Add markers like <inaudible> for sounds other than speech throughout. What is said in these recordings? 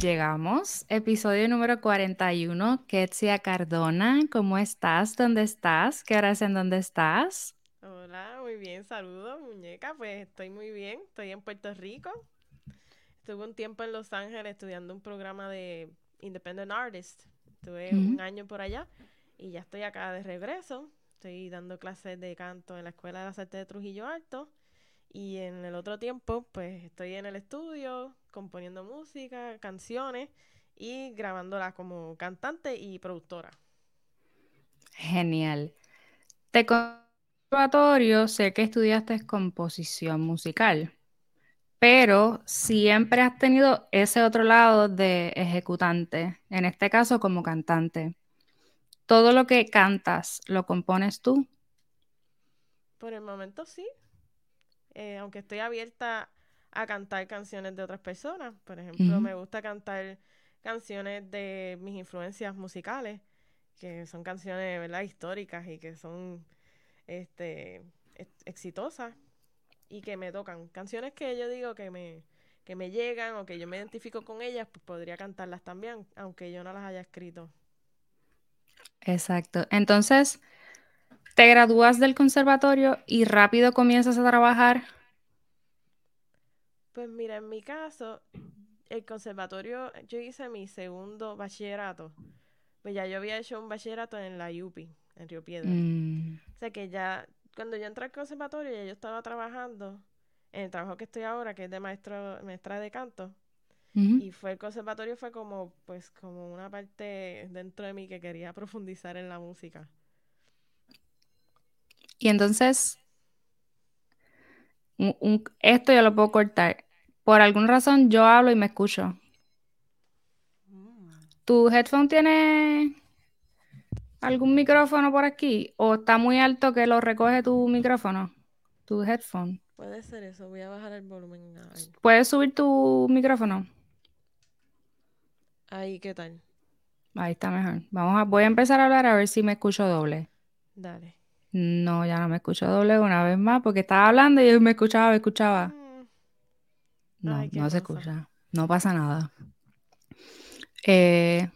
Llegamos, episodio número 41. Ketsia Cardona, ¿cómo estás? ¿Dónde estás? ¿Qué hora es en dónde estás? Hola, muy bien, saludos, muñeca. Pues estoy muy bien, estoy en Puerto Rico. Estuve un tiempo en Los Ángeles estudiando un programa de Independent Artist. Estuve un año por allá y ya estoy acá de regreso. Estoy dando clases de canto en la Escuela de las Artes de Trujillo Alto. Y en el otro tiempo, pues estoy en el estudio componiendo música, canciones y grabándola como cantante y productora. Genial. Te conservatorio sé que estudiaste composición musical, pero siempre has tenido ese otro lado de ejecutante, en este caso como cantante. ¿Todo lo que cantas lo compones tú? Por el momento sí. Eh, aunque estoy abierta a cantar canciones de otras personas. Por ejemplo, me gusta cantar canciones de mis influencias musicales, que son canciones, ¿verdad?, históricas y que son este exitosas y que me tocan. Canciones que yo digo que me, que me llegan o que yo me identifico con ellas, pues podría cantarlas también, aunque yo no las haya escrito. Exacto. Entonces, te gradúas del conservatorio y rápido comienzas a trabajar. Pues mira, en mi caso, el conservatorio, yo hice mi segundo bachillerato. Pues ya yo había hecho un bachillerato en la UPI, en Río Piedra. Mm. O sea que ya, cuando yo entré al conservatorio, ya yo estaba trabajando en el trabajo que estoy ahora, que es de maestro, maestra de canto. Y fue el conservatorio fue como, pues, como una parte dentro de mí que quería profundizar en la música. Y entonces, esto ya lo puedo cortar. Por alguna razón yo hablo y me escucho. Mm. ¿Tu headphone tiene algún micrófono por aquí? ¿O está muy alto que lo recoge tu micrófono? Tu headphone. Puede ser eso, voy a bajar el volumen. ¿Puedes subir tu micrófono? Ahí, ¿qué tal? Ahí está mejor. Vamos a, voy a empezar a hablar a ver si me escucho doble. Dale. No, ya no me escucho doble una vez más porque estaba hablando y yo me escuchaba, me escuchaba. Mm. No, no se escucha. No pasa nada. Eh,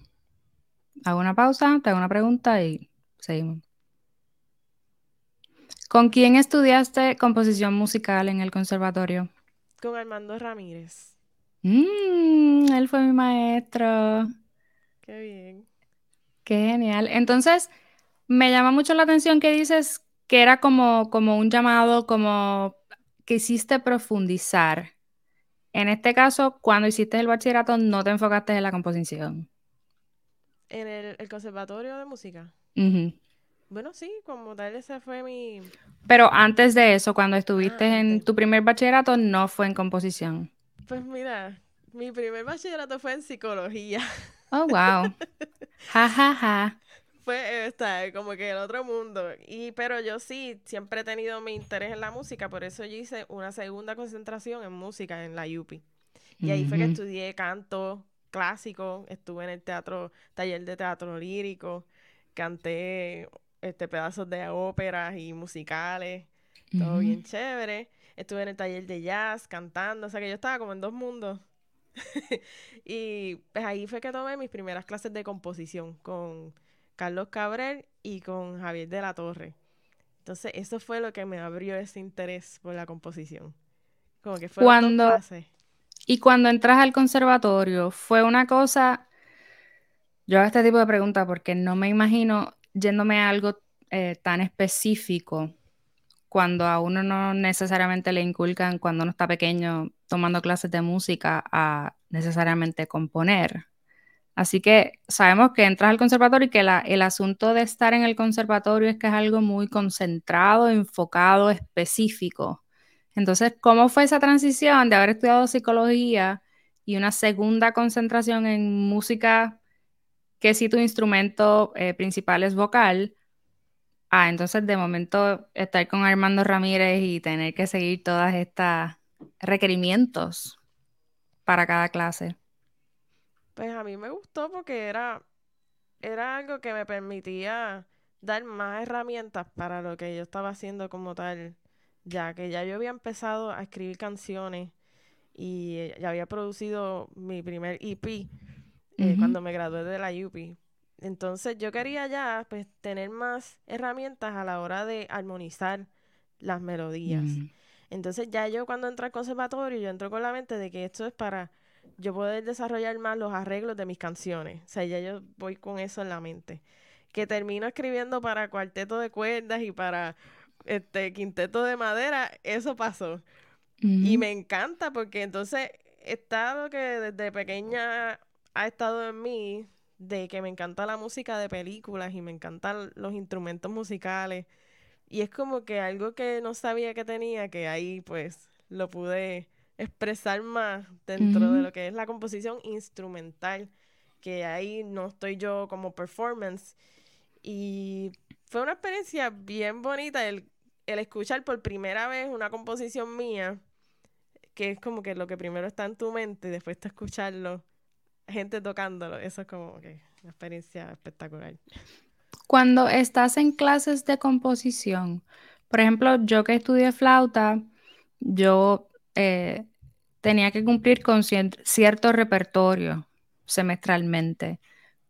hago una pausa, te hago una pregunta y seguimos. ¿Con quién estudiaste composición musical en el conservatorio? Con Armando Ramírez. Mm, él fue mi maestro. Qué bien. Qué genial. Entonces, me llama mucho la atención que dices que era como, como un llamado, como que hiciste profundizar. En este caso, cuando hiciste el bachillerato, no te enfocaste en la composición. ¿En el, conservatorio de música? Bueno, sí, como tal, ese fue mi... Pero antes de eso, cuando estuviste ah, en tu primer bachillerato, no fue en composición. Pues mira, mi primer bachillerato fue en psicología. Oh, wow. Ja, ja, ja <laughs> fue esta, como que el otro mundo. Y, pero yo sí, siempre he tenido mi interés en la música, por eso yo hice una segunda concentración en música en la UPI. Y ahí fue que estudié canto clásico, estuve en el teatro, taller de teatro lírico, canté este pedazos de óperas y musicales, todo bien chévere. Estuve en el taller de jazz cantando, o sea que yo estaba como en dos mundos. <laughs> y pues ahí fue que tomé mis primeras clases de composición con Carlos Cabrel y con Javier de la Torre. Entonces, eso fue lo que me abrió ese interés por la composición. Como que fue cuando Y cuando entras al conservatorio, fue una cosa. Yo hago este tipo de preguntas porque no me imagino yéndome a algo eh, tan específico cuando a uno no necesariamente le inculcan cuando uno está pequeño tomando clases de música a necesariamente componer. Así que sabemos que entras al conservatorio y que el asunto de estar en el conservatorio es que es algo muy concentrado, enfocado, específico. Entonces, ¿cómo fue esa transición de haber estudiado psicología y una segunda concentración en música, que si tu instrumento eh, principal es vocal? Ah, entonces de momento estar con Armando Ramírez y tener que seguir todas estas requerimientos para cada clase. Pues a mí me gustó porque era, era algo que me permitía dar más herramientas para lo que yo estaba haciendo como tal, ya que ya yo había empezado a escribir canciones y ya había producido mi primer EP eh, cuando me gradué de la UP. Entonces yo quería ya pues tener más herramientas a la hora de armonizar las melodías. Mm. Entonces ya yo cuando entro al conservatorio, yo entro con la mente de que esto es para yo poder desarrollar más los arreglos de mis canciones. O sea, ya yo voy con eso en la mente. Que termino escribiendo para cuarteto de cuerdas y para este quinteto de madera, eso pasó. Y me encanta porque entonces está lo que desde pequeña ha estado en mí, de que me encanta la música de películas y me encantan los instrumentos musicales. Y es como que algo que no sabía que tenía, que ahí pues lo pude expresar más dentro de lo que es la composición instrumental, que ahí no estoy yo como performance. Y fue una experiencia bien bonita el, el escuchar por primera vez una composición mía, que es como que lo que primero está en tu mente y después de escucharlo, gente tocándolo. Eso es como que una experiencia espectacular. Cuando estás en clases de composición, por ejemplo, yo que estudié flauta, yo eh, tenía que cumplir con cierto repertorio semestralmente.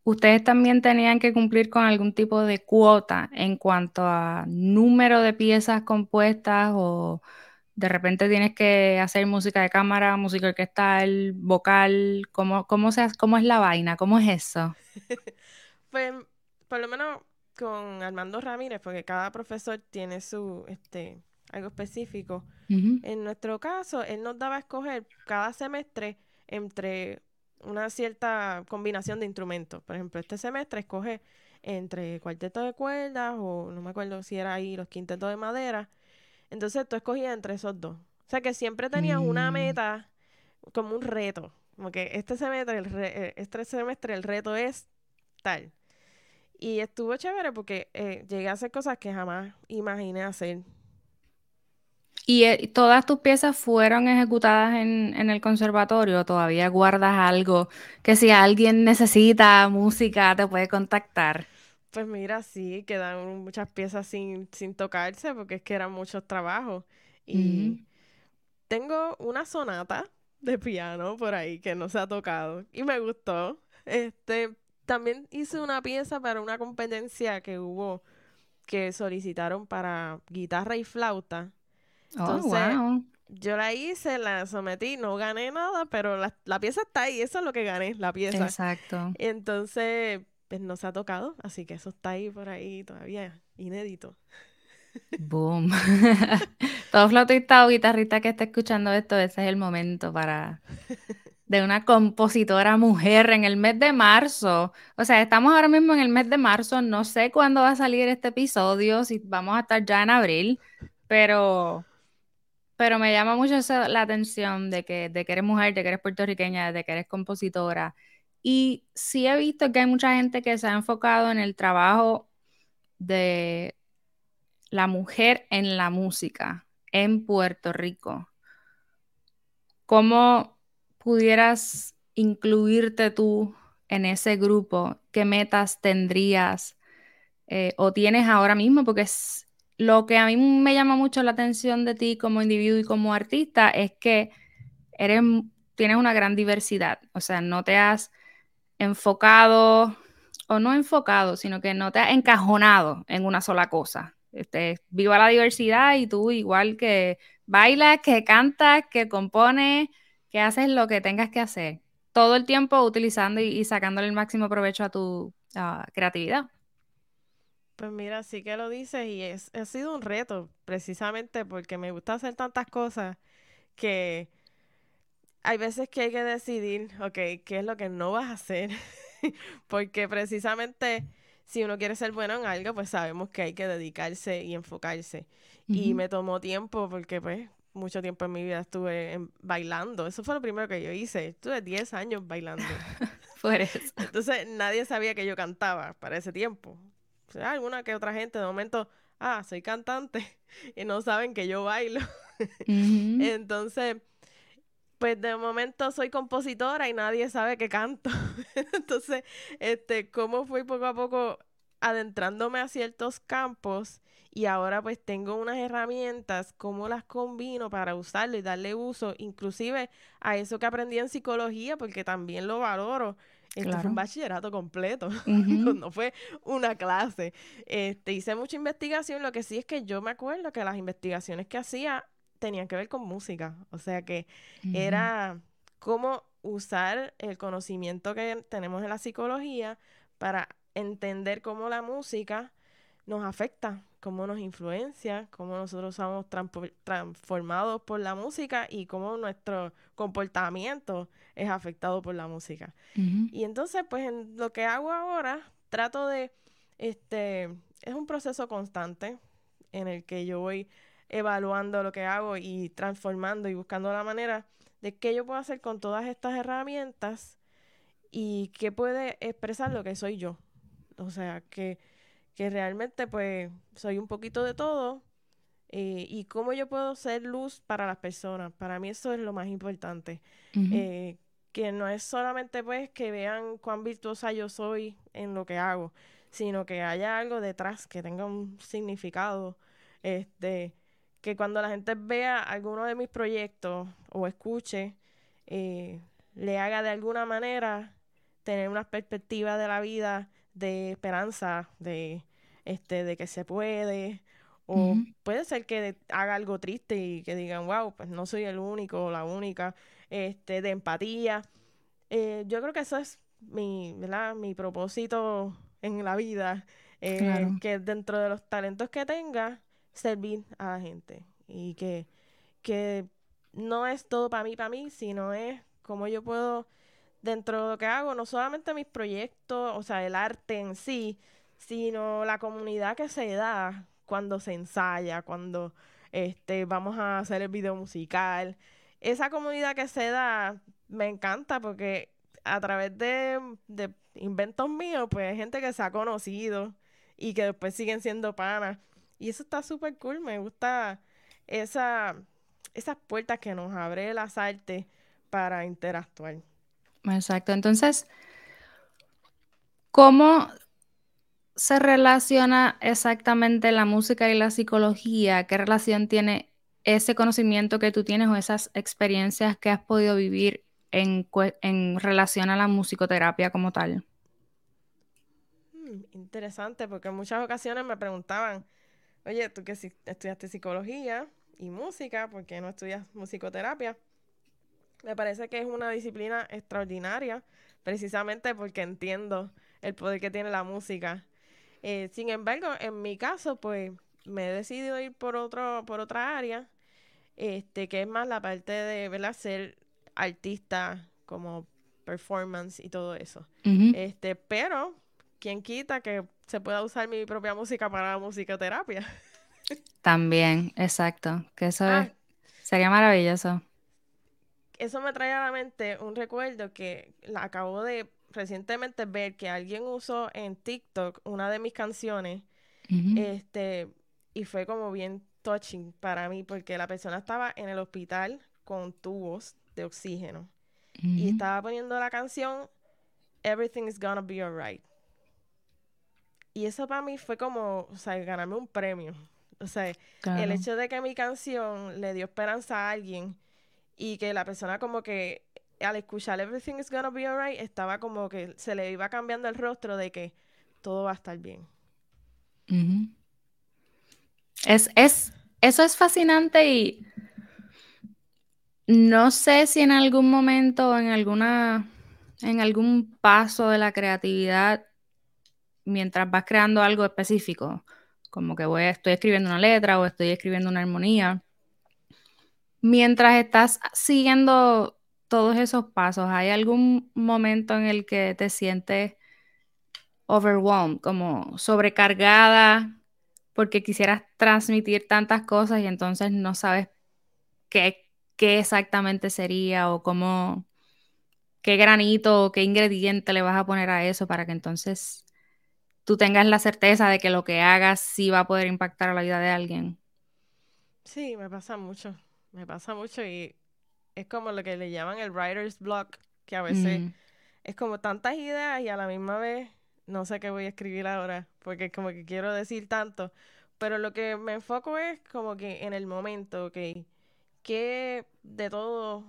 ¿Ustedes también tenían que cumplir con algún tipo de cuota en cuanto a número de piezas compuestas o de repente tienes que hacer música de cámara, música orquestal, vocal? ¿Cómo, cómo, se, cómo es la vaina? ¿Cómo es eso? <laughs> pues por lo menos con Armando Ramírez, porque cada profesor tiene su, este, algo específico. En nuestro caso, él nos daba a escoger cada semestre entre una cierta combinación de instrumentos. Por ejemplo, este semestre escoge entre cuarteto de cuerdas o no me acuerdo si era ahí los quintetos de madera. Entonces tú escogías entre esos dos. O sea que siempre tenías una mm. meta como un reto. Como que este semestre, el eh, este semestre el reto es tal. Y estuvo chévere porque eh, llegué a hacer cosas que jamás imaginé hacer. ¿Y eh, todas tus piezas fueron ejecutadas en, en el conservatorio? ¿Todavía guardas algo que si alguien necesita música te puede contactar? Pues mira, sí, quedan muchas piezas sin, sin tocarse porque es que eran muchos trabajos. Y tengo una sonata de piano por ahí que no se ha tocado y me gustó. Este, también hice una pieza para una competencia que hubo que solicitaron para guitarra y flauta. Oh, Entonces, yo la hice, la sometí, no gané nada, pero la, la, pieza está ahí, eso es lo que gané, la pieza. Exacto. Entonces, pues no se ha tocado, así que eso está ahí por ahí todavía inédito. Boom. <laughs> Todo flautista o guitarrista que esté escuchando esto, ese es el momento para de una compositora mujer en el mes de marzo. O sea, estamos ahora mismo en el mes de marzo, no sé cuándo va a salir este episodio, si vamos a estar ya en abril, pero, pero me llama mucho la atención de que, de que eres mujer, de que eres puertorriqueña, de que eres compositora. Y sí he visto que hay mucha gente que se ha enfocado en el trabajo de la mujer en la música en Puerto Rico. ¿Cómo, pudieras incluirte tú en ese grupo, ¿qué metas tendrías eh, o tienes ahora mismo? Porque es, lo que a mí me llama mucho la atención de ti como individuo y como artista es que eres, tienes una gran diversidad, o sea, no te has enfocado o no enfocado, sino que no te has encajonado en una sola cosa. Este, viva la diversidad y tú igual que bailas, que cantas, que compones, que haces lo que tengas que hacer, todo el tiempo utilizando y, sacándole el máximo provecho a tu creatividad. Pues mira, sí que lo dices y es, ha sido un reto, precisamente porque me gusta hacer tantas cosas que hay veces que hay que decidir, ok, qué es lo que no vas a hacer, <laughs> porque precisamente si uno quiere ser bueno en algo, pues sabemos que hay que dedicarse y enfocarse. Y me tomó tiempo porque pues mucho tiempo en mi vida estuve bailando. Eso fue lo primero que yo hice. Estuve 10 años bailando. <laughs> Por eso. Entonces nadie sabía que yo cantaba para ese tiempo. Sea, alguna que otra gente de momento, ah, soy cantante <laughs> y no saben que yo bailo. <laughs> Entonces, pues de momento soy compositora y nadie sabe que canto. <laughs> Entonces, este, cómo fui poco a poco adentrándome a ciertos campos y ahora pues tengo unas herramientas, cómo las combino para usarlo y darle uso, inclusive a eso que aprendí en psicología, porque también lo valoro. Esto fue un bachillerato completo, <laughs> no fue una clase. Este, hice mucha investigación, lo que sí es que yo me acuerdo que las investigaciones que hacía tenían que ver con música, o sea que era cómo usar el conocimiento que tenemos en la psicología para entender cómo la música nos afecta, cómo nos influencia, cómo nosotros somos transformados por la música y cómo nuestro comportamiento es afectado por la música. Y entonces, pues en lo que hago ahora, trato de, este, es un proceso constante en el que yo voy evaluando lo que hago y transformando y buscando la manera de qué yo puedo hacer con todas estas herramientas y qué puede expresar lo que soy yo. O sea, que, que realmente pues soy un poquito de todo eh, y cómo yo puedo ser luz para las personas. Para mí eso es lo más importante. Eh, que no es solamente pues que vean cuán virtuosa yo soy en lo que hago, sino que haya algo detrás que tenga un significado. Este, que cuando la gente vea alguno de mis proyectos o escuche, eh, le haga de alguna manera tener una perspectiva de la vida de esperanza, de, este, de que se puede, o puede ser que haga algo triste y que digan, wow, pues no soy el único o la única, este, de empatía. Eh, yo creo que eso es mi, ¿verdad? mi propósito en la vida, eh, que dentro de los talentos que tenga, servir a la gente y que, que no es todo para mí, para mí, sino es como yo puedo, dentro de lo que hago, no solamente mis proyectos, o sea, el arte en sí, sino la comunidad que se da cuando se ensaya, cuando este, vamos a hacer el video musical. Esa comunidad que se da me encanta porque a través de, de inventos míos, pues hay gente que se ha conocido y que después siguen siendo panas. Y eso está súper cool, me gusta esa, esas puertas que nos abre las artes para interactuar. Exacto, entonces, ¿cómo se relaciona exactamente la música y la psicología? ¿Qué relación tiene ese conocimiento que tú tienes o esas experiencias que has podido vivir en, relación a la musicoterapia como tal? Hmm, interesante, porque en muchas ocasiones me preguntaban, oye, tú que estudiaste psicología y música, ¿por qué no estudias musicoterapia? Me parece que es una disciplina extraordinaria, precisamente porque entiendo el poder que tiene la música. Eh, sin embargo, en mi caso, pues me he decidido ir por otro, por otra área, este, que es más la parte de ¿verdad? ser artista como performance y todo eso. Este, pero quién quita que se pueda usar mi propia música para la musicoterapia. <laughs> También, exacto. Que eso ah. sería maravilloso. Eso me trae a la mente un recuerdo que la acabo de recientemente ver que alguien usó en TikTok una de mis canciones. Este, y fue como bien touching para mí, porque la persona estaba en el hospital con tubos de oxígeno. Y estaba poniendo la canción Everything is gonna be alright. Y eso para mí fue como, o sea, ganarme un premio. O sea, el hecho de que mi canción le dio esperanza a alguien y que la persona como que al escuchar Everything is gonna be alright estaba como que se le iba cambiando el rostro de que todo va a estar bien. es, es, eso es fascinante y no sé si en algún momento, en alguna, en algún paso de la creatividad, mientras vas creando algo específico, como que voy, estoy escribiendo una letra o estoy escribiendo una armonía. Mientras estás siguiendo todos esos pasos, ¿hay algún momento en el que te sientes overwhelmed, como sobrecargada, porque quisieras transmitir tantas cosas y entonces no sabes qué, qué exactamente sería o cómo, qué granito o qué ingrediente le vas a poner a eso para que entonces tú tengas la certeza de que lo que hagas sí va a poder impactar a la vida de alguien. Sí, me pasa mucho, me pasa mucho y es como lo que le llaman el writer's block, que a veces Mm, es como tantas ideas y a la misma vez no sé qué voy a escribir ahora, porque es como que quiero decir tanto, pero lo que me enfoco es como que en el momento, ok, ¿qué de todo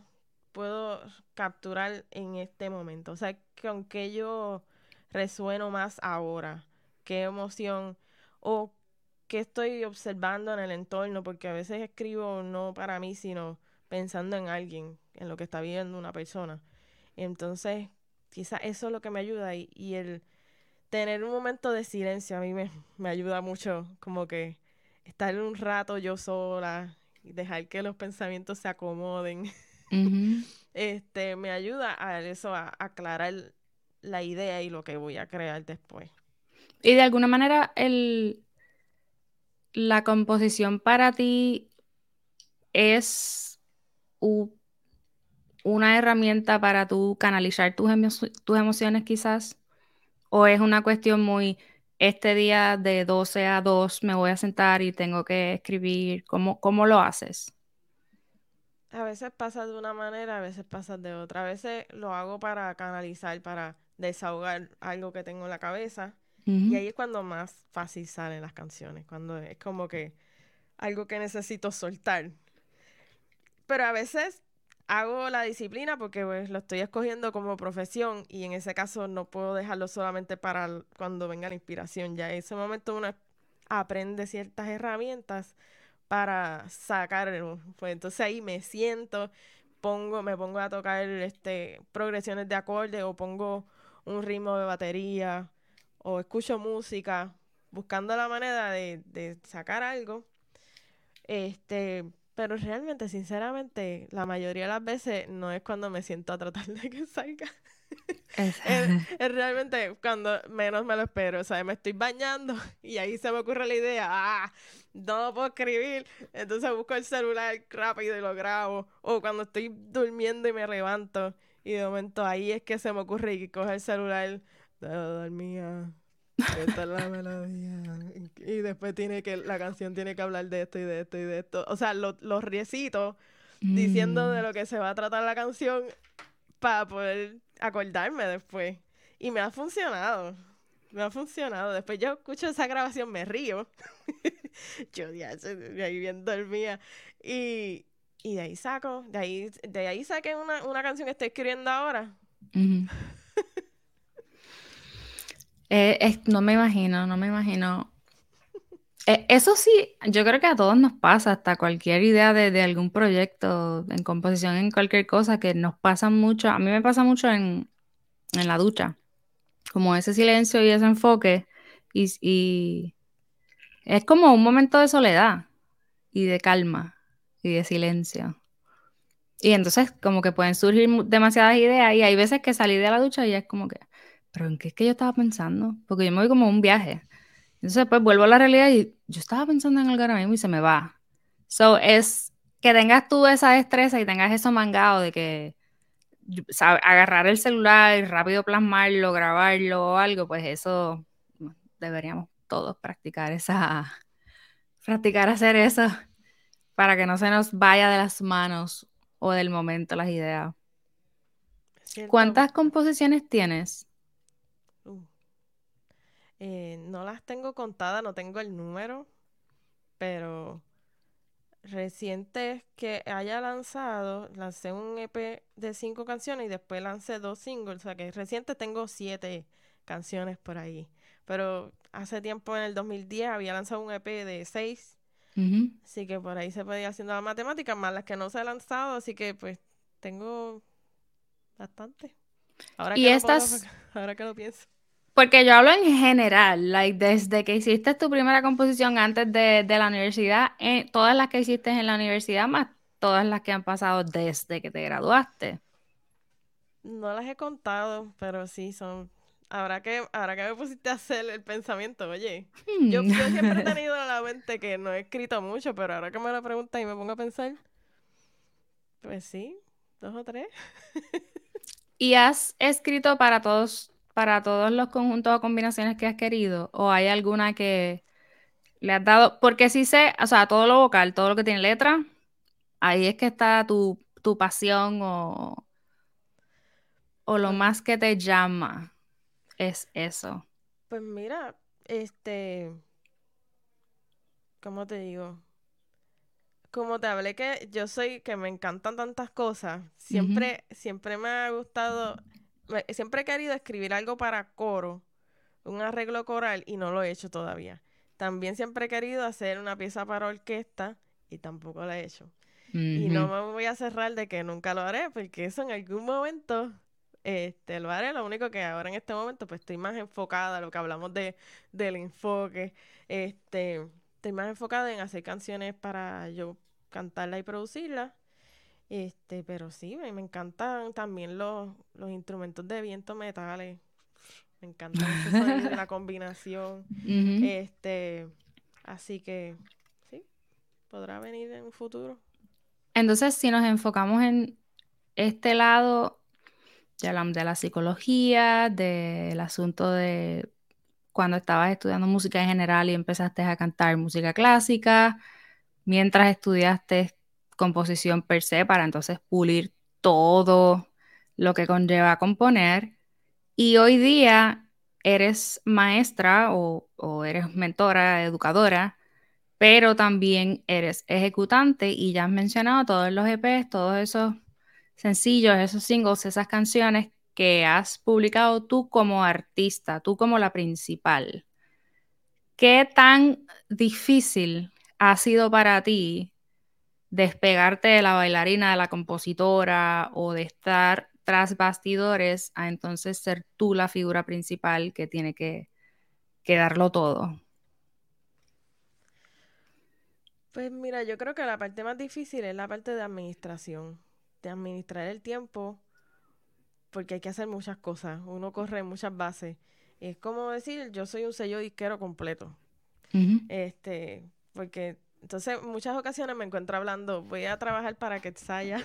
puedo capturar en este momento? O sea, con qué yo resueno más ahora, qué emoción o qué estoy observando en el entorno, porque a veces escribo no para mí, sino pensando en alguien, en lo que está viendo una persona. Entonces, quizás eso es lo que me ayuda y, y el tener un momento de silencio a mí me, <laughs> me ayuda mucho, como que estar un rato yo sola y dejar que los pensamientos se acomoden, <laughs> este, me ayuda a eso, a aclarar la idea y lo que voy a crear después. Y de alguna manera, el, la composición para ti es una herramienta para tú canalizar tus, emo- tus emociones quizás, o es una cuestión muy, este día de 12 a 2 me voy a sentar y tengo que escribir, ¿cómo, cómo lo haces? A veces pasa de una manera, a veces pasa de otra. A veces lo hago para canalizar, para desahogar algo que tengo en la cabeza. Y ahí es cuando más fácil salen las canciones, cuando es como que algo que necesito soltar. Pero a veces hago la disciplina porque pues, lo estoy escogiendo como profesión y en ese caso no puedo dejarlo solamente para cuando venga la inspiración. Ya en ese momento uno aprende ciertas herramientas para sacarlo. Pues entonces ahí me siento, pongo, me pongo a tocar este, progresiones de acorde o pongo un ritmo de batería o escucho música, buscando la manera de, de sacar algo. Este, pero realmente, sinceramente, la mayoría de las veces no es cuando me siento a tratar de que salga. es- <laughs> <laughs> Es, realmente cuando menos me lo espero. O sea, me estoy bañando y ahí se me ocurre la idea. Ah, no puedo escribir. Entonces busco el celular rápido y lo grabo. O cuando estoy durmiendo y me levanto. Y de momento ahí es que se me ocurre y coge el celular. Dormía. Esta es la melodía. Y después tiene que, la canción tiene que hablar de esto y de esto y de esto. O sea, lo- los riecitos diciendo de Mm, lo que se va a tratar la canción para poder acordarme después. Y me ha funcionado. Me ha funcionado. Después yo escucho esa grabación, me río. <laughs> yo ya de ahí bien dormía. Y, y de ahí saco, de ahí, de ahí saqué una, una canción que estoy escribiendo ahora. ujú. <laughs> Eh, no me imagino, no me imagino. Eh, eso sí, yo creo que a todos nos pasa, hasta cualquier idea de, algún proyecto en composición, en cualquier cosa, que nos pasa mucho. A mí me pasa mucho en, la ducha, como ese silencio y ese enfoque. Y, es como un momento de soledad y de calma y de silencio. Y entonces como que pueden surgir demasiadas ideas y hay veces que salí de la ducha y es como que, pero ¿en qué es que yo estaba pensando? Porque yo me voy como a un viaje. Entonces después vuelvo a la realidad y yo estaba pensando en algo ahora mismo y se me va. So es que tengas tú esa destreza y tengas eso mangado de que agarrar el celular rápido plasmarlo, grabarlo o algo, pues eso deberíamos todos practicar esa, practicar hacer eso para que no se nos vaya de las manos o del momento las ideas. ¿Cuántas composiciones tienes? Eh, no las tengo contadas, no tengo el número, pero recientes que haya lanzado, lancé un EP de cinco canciones y después lancé dos singles, o sea que reciente tengo siete canciones por ahí. Pero hace tiempo, en el 2010, había lanzado un EP de seis, así que por ahí se podía ir haciendo la matemática, más las que no se han lanzado, así que pues tengo bastante. Ahora Y que lo pongo- estas, <laughs> ahora que lo pienso. Porque yo hablo en general, like, desde que hiciste tu primera composición antes de, de la universidad, eh, todas las que hiciste en la universidad, más todas las que han pasado desde que te graduaste. No las he contado, pero sí son. Ahora que, ahora que me pusiste a hacer el pensamiento, oye, yo, Hmm. yo siempre he <laughs> tenido en la mente que no he escrito mucho, pero ahora que me lo preguntas y me pongo a pensar, pues sí, dos o tres. <laughs> ¿Y has escrito para todos, para todos los conjuntos o combinaciones que has querido? ¿O hay alguna que le has dado? Porque sí sé, o sea, todo lo vocal, todo lo que tiene letra, ahí es que está tu, tu pasión o, o lo Pues- más que te llama es eso? Pues mira, este, ¿cómo te digo? Como te hablé que yo soy, que me encantan tantas cosas, siempre, siempre me ha gustado, siempre he querido escribir algo para coro, un arreglo coral, y no lo he hecho todavía. También siempre he querido hacer una pieza para orquesta, y tampoco lo he hecho. Y no me voy a cerrar de que nunca lo haré, porque eso en algún momento este, lo haré. Lo único que ahora en este momento pues estoy más enfocada, lo que hablamos de, del enfoque, este, estoy más enfocada en hacer canciones para yo cantarla y producirla. Este, pero sí, me, me encantan también los, los instrumentos de viento metales. Me encanta <laughs> la combinación. Este, así que sí, podrá venir en un futuro. Entonces, si nos enfocamos en este lado de la, de la psicología, del asunto de cuando estabas estudiando música en general y empezaste a cantar música clásica, mientras estudiaste composición per se para entonces pulir todo lo que conlleva componer, y hoy día eres maestra o, eres mentora, educadora, pero también eres ejecutante y ya has mencionado todos los EPs, todos esos sencillos, esos singles, esas canciones que has publicado tú como artista, tú como la principal. ¿Qué tan difícil ha sido para ti despegarte de la bailarina, de la compositora o de estar tras bastidores a entonces ser tú la figura principal que tiene que, que darlo todo? Pues mira, yo creo que la parte más difícil es la parte de administración, de administrar el tiempo, porque hay que hacer muchas cosas, uno corre muchas bases. Es como decir, yo soy un sello disquero completo. Este, porque entonces en muchas ocasiones me encuentro hablando, voy a trabajar para Quetzaya.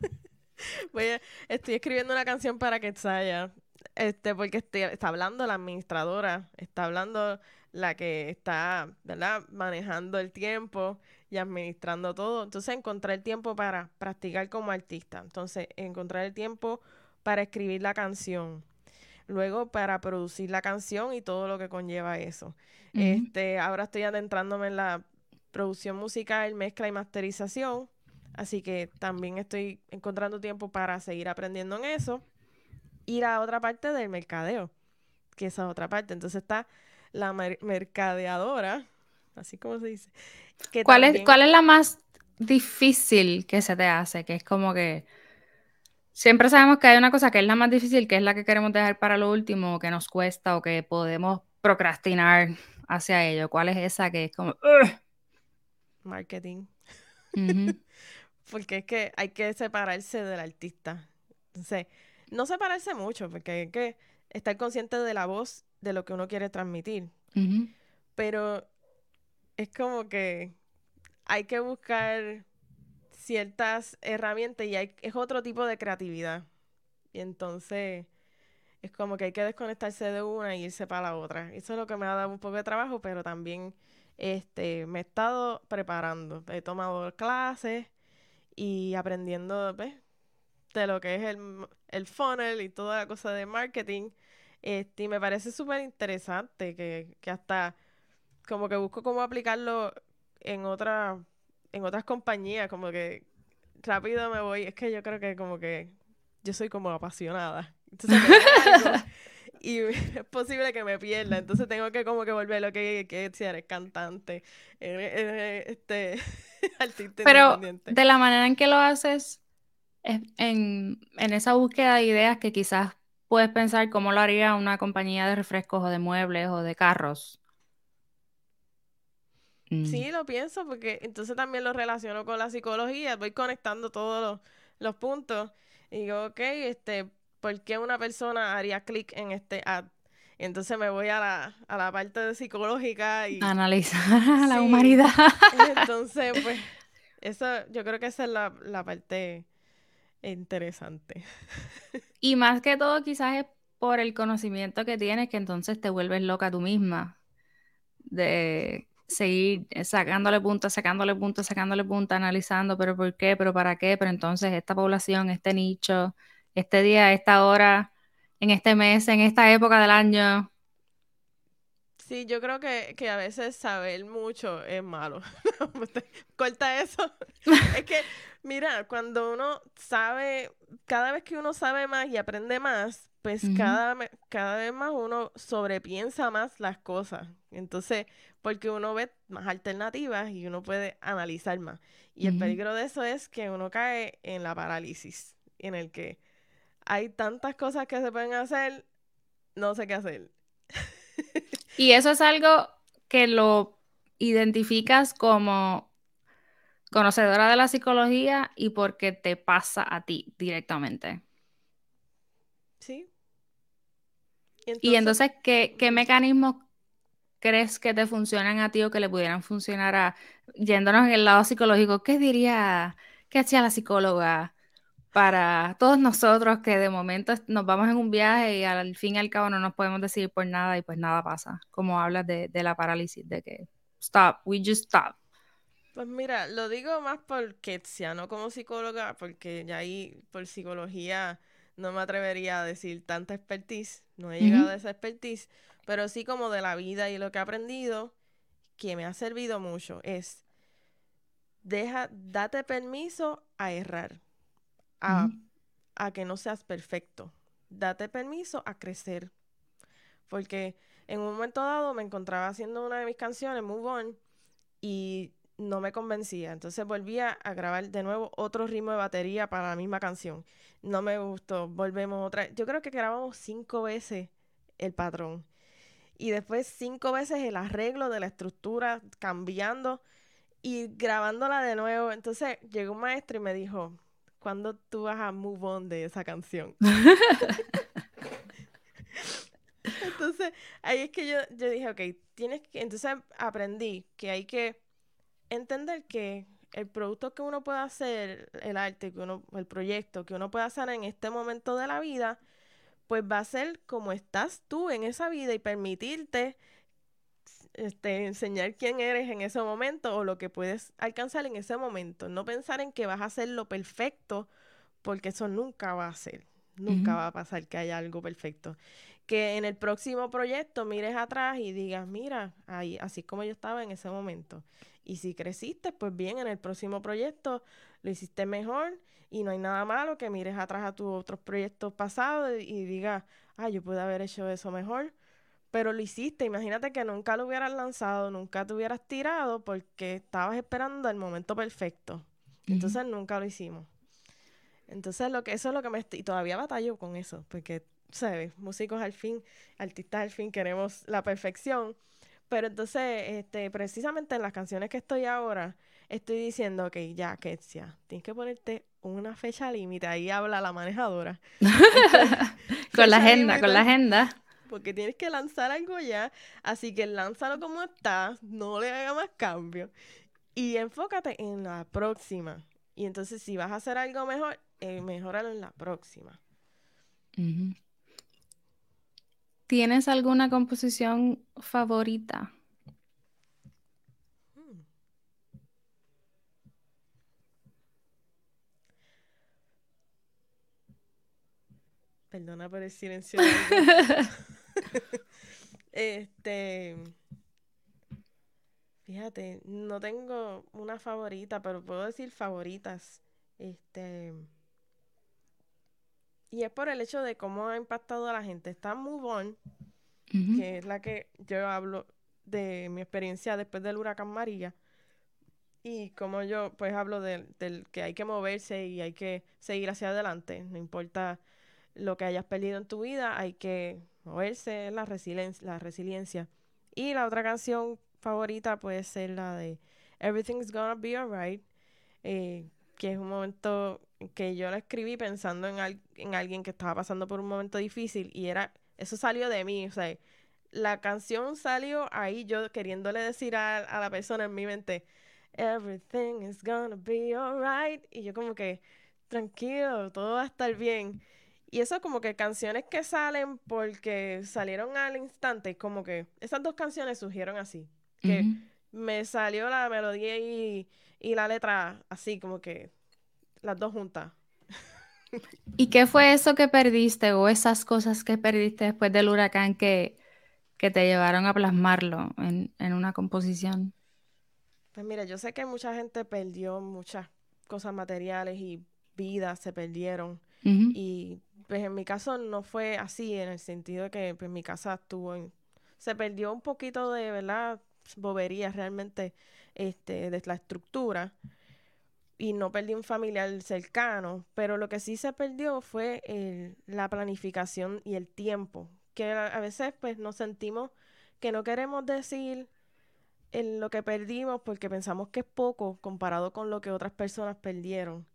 <laughs> voy a- estoy escribiendo una canción para Quetzaya. Este, porque estoy- está hablando la administradora, está hablando la que está, ¿verdad? Manejando el tiempo y administrando todo. Entonces, encontrar el tiempo para practicar como artista. Entonces, encontrar el tiempo para escribir la canción. Luego, para producir la canción y todo lo que conlleva eso. Este, ahora estoy adentrándome en la producción musical, mezcla y masterización. Así que también estoy encontrando tiempo para seguir aprendiendo en eso. Y la otra parte del mercadeo, que esa es otra parte. Entonces está la mer- mercadeadora, así como se dice. que ¿Cuál es, cuál es la más difícil que se te hace? Que es como que siempre sabemos que hay una cosa que es la más difícil, que es la que queremos dejar para lo último, que nos cuesta o que podemos procrastinar hacia ello. ¿Cuál es esa que es como... Marketing. <laughs> Porque es que hay que separarse del artista. Entonces, no separarse mucho, porque hay que estar consciente de la voz, de lo que uno quiere transmitir. Pero es como que hay que buscar ciertas herramientas y hay, es otro tipo de creatividad. Y entonces es como que hay que desconectarse de una y irse para la otra. Eso es lo que me ha dado un poco de trabajo, pero también este, me he estado preparando. He tomado clases y aprendiendo ¿ves? de lo que es el, el funnel y toda la cosa de marketing. Este, y me parece súper interesante que, que hasta como que busco cómo aplicarlo en otra, en otras compañías, como que rápido me voy, es que yo creo que como que yo soy como apasionada. <laughs> Entonces y <laughs> es posible que me pierda, entonces tengo que como que volver lo que, que si eres cantante, eres, eres, este <laughs> artista Pero independiente. de la manera en que lo haces, es en, en esa búsqueda de ideas que quizás puedes pensar cómo lo haría una compañía de refrescos o de muebles o de carros. Mm, Sí, lo pienso porque entonces también lo relaciono con la psicología, voy conectando todos los, los puntos y digo, ok, este, ¿por qué una persona haría clic en este ad? Y entonces me voy a la, a la parte de psicológica y Analizar a la Sí. humanidad. <laughs> entonces, <laughs> pues, eso, yo creo que esa es la, la parte interesante. <laughs> Y más que todo, quizás es por el conocimiento que tienes que entonces te vuelves loca tú misma. De, seguir sacándole punta, sacándole punta, sacándole punta, analizando, pero por qué, pero para qué, pero entonces esta población, este nicho, este día, esta hora, en este mes, en esta época del año. Sí, yo creo que, que a veces saber mucho es malo. <laughs> Corta eso. <laughs> es que, mira, cuando uno sabe, cada vez que uno sabe más y aprende más, pues cada, cada vez más uno sobrepiensa más las cosas. Entonces, porque uno ve más alternativas y uno puede analizar más. Y el peligro de eso es que uno cae en la parálisis, en el que hay tantas cosas que se pueden hacer, no sé qué hacer. <laughs> y eso es algo que lo identificas como conocedora de la psicología y porque te pasa a ti directamente. Sí. Y entonces, ¿qué, qué mecanismos crees que te funcionan a ti o que le pudieran funcionar a, yéndonos en el lado psicológico, ¿qué diría, qué hacía la psicóloga para todos nosotros que de momento nos vamos en un viaje y al fin y al cabo no nos podemos decidir por nada y pues nada pasa? Como hablas de, de la parálisis, de que stop, we just stop. Pues mira, lo digo más por Ketsia, no como psicóloga, porque ya ahí por psicología no me atrevería a decir tanta expertise, no he llegado a esa expertise, pero sí como de la vida y lo que he aprendido, que me ha servido mucho, es deja, date permiso a errar, a, que no seas perfecto, date permiso a crecer, porque en un momento dado me encontraba haciendo una de mis canciones, Move On, y no me convencía. Entonces volvía a grabar de nuevo otro ritmo de batería para la misma canción. No me gustó. Volvemos otra. Yo creo que grabamos cinco veces el patrón. Y después cinco veces el arreglo de la estructura, cambiando y grabándola de nuevo. Entonces llegó un maestro y me dijo, ¿cuándo tú vas a move on de esa canción? <laughs> Entonces, ahí es que yo, yo dije, ok, tienes que, entonces aprendí que hay que entender que el producto que uno puede hacer, el arte, que uno, el proyecto que uno puede hacer en este momento de la vida, pues va a ser como estás tú en esa vida y permitirte este, enseñar quién eres en ese momento o lo que puedes alcanzar en ese momento. No pensar en que vas a hacer lo perfecto, porque eso nunca va a ser. Nunca va a pasar que haya algo perfecto. Que en el próximo proyecto mires atrás y digas, mira, ahí, así como yo estaba en ese momento. Y si creciste, pues bien, en el próximo proyecto lo hiciste mejor y no hay nada malo que mires atrás a tus otros proyectos pasados y, digas, ah, yo pude haber hecho eso mejor. Pero lo hiciste, imagínate que nunca lo hubieras lanzado, nunca te hubieras tirado porque estabas esperando el momento perfecto. Entonces nunca lo hicimos. Entonces lo que eso es lo que me y todavía batallo con eso, porque sabes, músicos al fin, artistas al fin queremos la perfección pero entonces, este, precisamente en las canciones que estoy ahora, estoy diciendo, ok, ya, Ketsia, tienes que ponerte una fecha límite. Ahí habla la manejadora. <laughs> con la agenda, con la agenda. Porque tienes que lanzar algo ya. Así que lánzalo como está, no le haga más cambios. Y enfócate en la próxima. Y entonces, si vas a hacer algo mejor, eh, mejoralo en la próxima. ¿Tienes alguna composición favorita? Hmm. Perdona por el silencio. <laughs> <laughs> este. Fíjate, no tengo una favorita, pero puedo decir favoritas. Este. Y es por el hecho de cómo ha impactado a la gente. Está Move On, que es la que yo hablo de mi experiencia después del huracán María. Y como yo pues hablo del que hay que moverse y hay que seguir hacia adelante. No importa lo que hayas perdido en tu vida, hay que moverse, la, resiliencia, la resiliencia. Y la otra canción favorita puede ser la de Everything's Gonna Be Alright, eh, que es un momento que yo la escribí pensando en, en alguien que estaba pasando por un momento difícil y era, eso salió de mí, o sea, la canción salió ahí yo queriéndole decir a, la persona en mi mente, everything is gonna be alright, y yo como que, tranquilo, todo va a estar bien. Y eso como que canciones que salen porque salieron al instante, como que esas dos canciones surgieron así, que me salió la melodía y, y la letra así, como que las dos juntas. <laughs> ¿Y qué fue eso que perdiste o esas cosas que perdiste después del huracán que, que te llevaron a plasmarlo en, en, una composición? Pues mira, yo sé que mucha gente perdió muchas cosas materiales y vidas se perdieron. Y pues en mi caso no fue así, en el sentido de que pues, mi casa estuvo en... Se perdió un poquito de, ¿verdad? Boberías realmente este, de la estructura y no perdí un familiar cercano, pero lo que sí se perdió fue la planificación y el tiempo, que a, veces pues nos sentimos que no queremos decir en lo que perdimos porque pensamos que es poco comparado con lo que otras personas perdieron,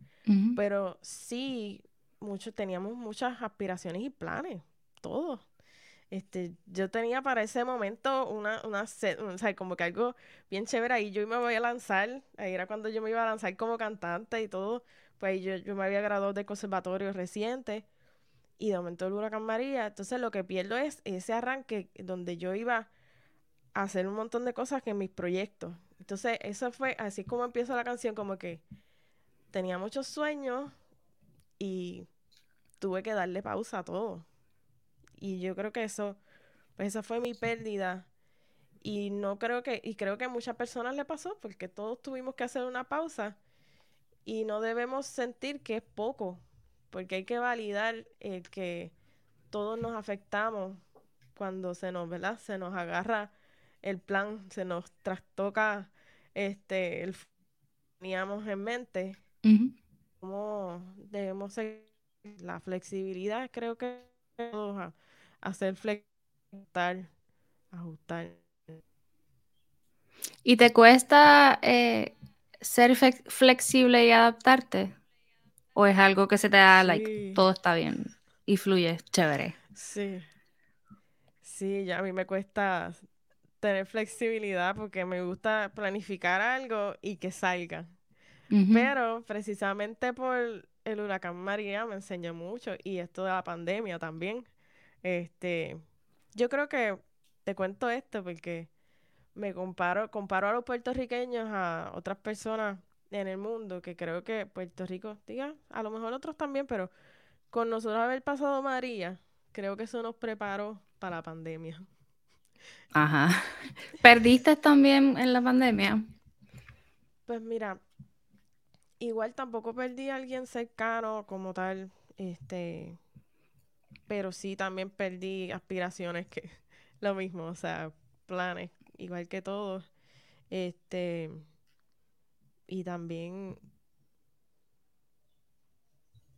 pero sí, muchos teníamos muchas aspiraciones y planes, todos. Este, yo tenía para ese momento una, una, o sea, como que algo bien chévere ahí. Yo me voy a lanzar, ahí era cuando yo me iba a lanzar como cantante y todo. Pues yo, yo me había graduado de conservatorio reciente y de momento el huracán María. Entonces lo que pierdo es ese arranque donde yo iba a hacer un montón de cosas que en mis proyectos. Entonces eso fue así como empiezo la canción, como que tenía muchos sueños y tuve que darle pausa a todo. Y yo creo que eso, pues esa fue mi pérdida. Y no creo que, y creo que a muchas personas le pasó, porque todos tuvimos que hacer una pausa. Y no debemos sentir que es poco, porque hay que validar el que todos nos afectamos cuando se nos, ¿verdad? Se nos agarra el plan, se nos trastoca este el teníamos en mente. Cómo debemos seguir la flexibilidad, creo que todos hacer flexible, ajustar. ¿Y te cuesta eh, ser flexible y adaptarte? ¿O es algo que se te da, like, todo está bien y fluye, chévere? Sí. Sí, ya a mí me cuesta tener flexibilidad porque me gusta planificar algo y que salga. Pero precisamente por el huracán María me enseñó mucho y esto de la pandemia también. Este, yo creo que te cuento esto porque me comparo, comparo a los puertorriqueños a otras personas en el mundo que creo que Puerto Rico, diga, a lo mejor otros también, pero con nosotros haber pasado María, creo que eso nos preparó para la pandemia. Ajá. <laughs> ¿Perdiste también en la pandemia? Pues mira, igual tampoco perdí a alguien cercano como tal, este, pero sí también perdí aspiraciones que <laughs> lo mismo, o sea, planes, igual que todos. Este, y también,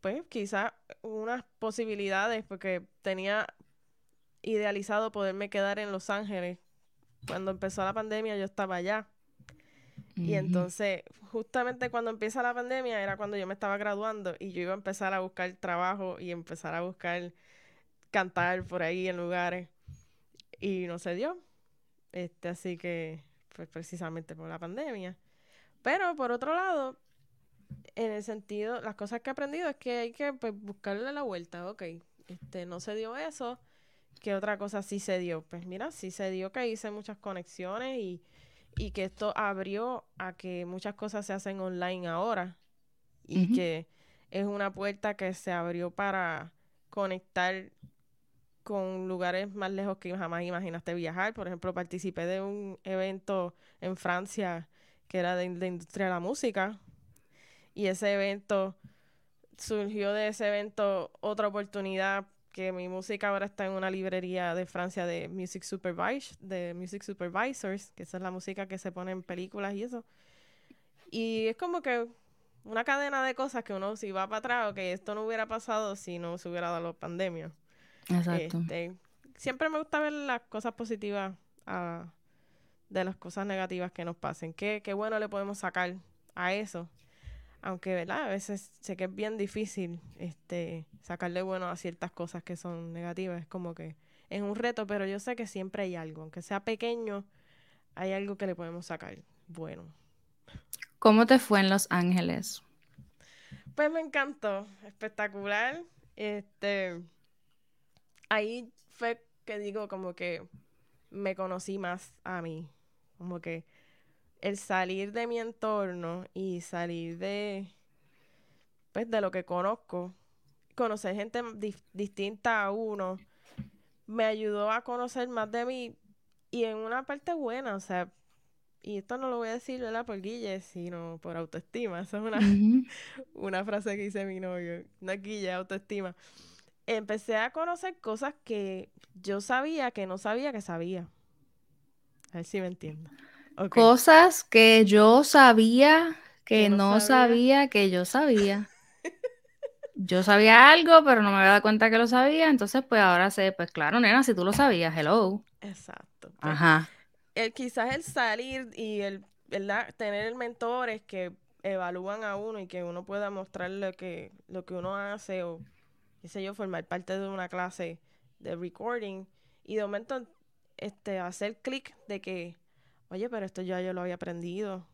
pues quizás unas posibilidades, porque tenía idealizado poderme quedar en Los Ángeles. Cuando empezó la pandemia yo estaba allá. Y entonces, justamente cuando empieza la pandemia, era cuando yo me estaba graduando y yo iba a empezar a buscar trabajo y empezar a buscar cantar por ahí en lugares y no se dio. Este, así que pues precisamente por la pandemia. Pero por otro lado, en el sentido, las cosas que he aprendido es que hay que pues, buscarle la vuelta, ok, este, no se dio eso, ¿qué otra cosa sí se dio? Pues mira, sí se dio que hice muchas conexiones y, y que esto abrió a que muchas cosas se hacen online ahora y que es una puerta que se abrió para conectar con lugares más lejos que jamás imaginaste viajar. Por ejemplo, participé de un evento en Francia que era de, de industria de la música. Y ese evento, surgió de ese evento otra oportunidad que mi música ahora está en una librería de Francia de Music Supervise, de Music Supervisors, que esa es la música que se pone en películas y eso. Y es como que una cadena de cosas que uno si va para atrás, que esto no hubiera pasado si no se hubiera dado la pandemia. Exacto. Este, siempre me gusta ver las cosas positivas ah, de las cosas negativas que nos pasen. ¿Qué, qué bueno le podemos sacar a eso? Aunque, ¿verdad? A veces sé que es bien difícil este, sacarle bueno a ciertas cosas que son negativas. Es como que es un reto, pero yo sé que siempre hay algo. Aunque sea pequeño, hay algo que le podemos sacar bueno. ¿Cómo te fue en Los Ángeles? Pues me encantó. Espectacular. Este ahí fue que digo como que me conocí más a mí. Como que el salir de mi entorno y salir de, pues, de lo que conozco, conocer gente distinta a uno, me ayudó a conocer más de mí y en una parte buena, o sea, y esto no lo voy a decir, ¿verdad? Por Guille, sino por autoestima. <laughs> Esa es una, una frase que dice mi novio. No es Guille, autoestima. Empecé a conocer cosas que yo sabía que no sabía que sabía. A ver si me entiendo. Cosas que yo sabía que, no, sabía. que yo sabía. <laughs> yo sabía algo, pero no me había dado cuenta que lo sabía, entonces pues ahora sé, pues claro, nena, si tú lo sabías, hello. Exacto. Pues, Ajá. El, quizás el salir y el, ¿verdad? Tener mentores que evalúan a uno y que uno pueda mostrarle que, lo que uno hace o, qué sé yo, formar parte de una clase de recording y de momento este, hacer clic de que oye, pero esto ya yo lo había aprendido.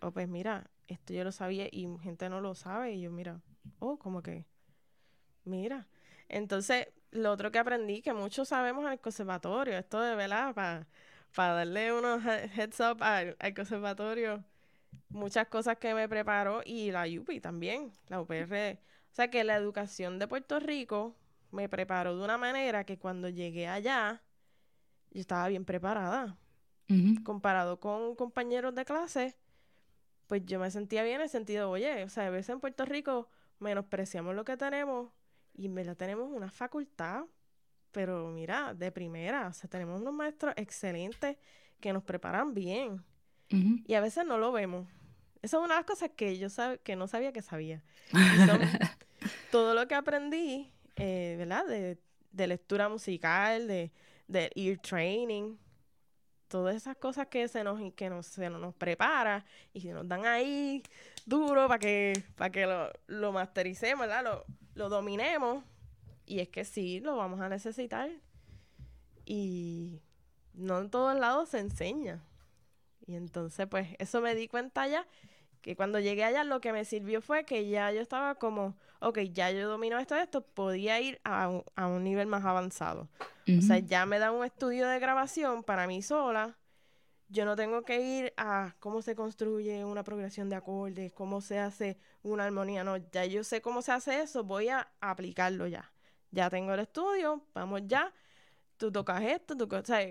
O pues mira, esto yo lo sabía y gente no lo sabe. Y yo, mira, oh, como que, mira. Entonces, lo otro que aprendí, que muchos sabemos en el conservatorio, esto de verdad, para darle unos heads up al, conservatorio, muchas cosas que me preparó y la UPI también, la UPR. O sea que la educación de Puerto Rico me preparó de una manera que cuando llegué allá, yo estaba bien preparada comparado con compañeros de clase, pues yo me sentía bien en el sentido, oye, o sea, a veces en Puerto Rico menospreciamos lo que tenemos y en verdad tenemos una facultad, pero mira, de primera, o sea, tenemos unos maestros excelentes que nos preparan bien y a veces no lo vemos. Esa es una de las cosas que yo sab que no sabía que sabía. <laughs> todo lo que aprendí, eh, ¿verdad? De, de, lectura musical, de, de ear training, todas esas cosas que se nos, que nos, se nos prepara y se nos dan ahí duro para que, para que lo, lo mastericemos. Lo, lo dominemos. Y es que sí, lo vamos a necesitar. Y no en todos lados se enseña. Y entonces, pues, eso me di cuenta ya, que cuando llegué allá lo que me sirvió fue que ya yo estaba como, ok, ya yo domino esto, esto, podía ir a un, a un nivel más avanzado. O sea, ya me da un estudio de grabación para mí sola. Yo no tengo que ir a cómo se construye una progresión de acordes, cómo se hace una armonía. No, ya yo sé cómo se hace eso, voy a aplicarlo ya. Ya tengo el estudio, vamos ya. Tú tocas esto, tú o sea,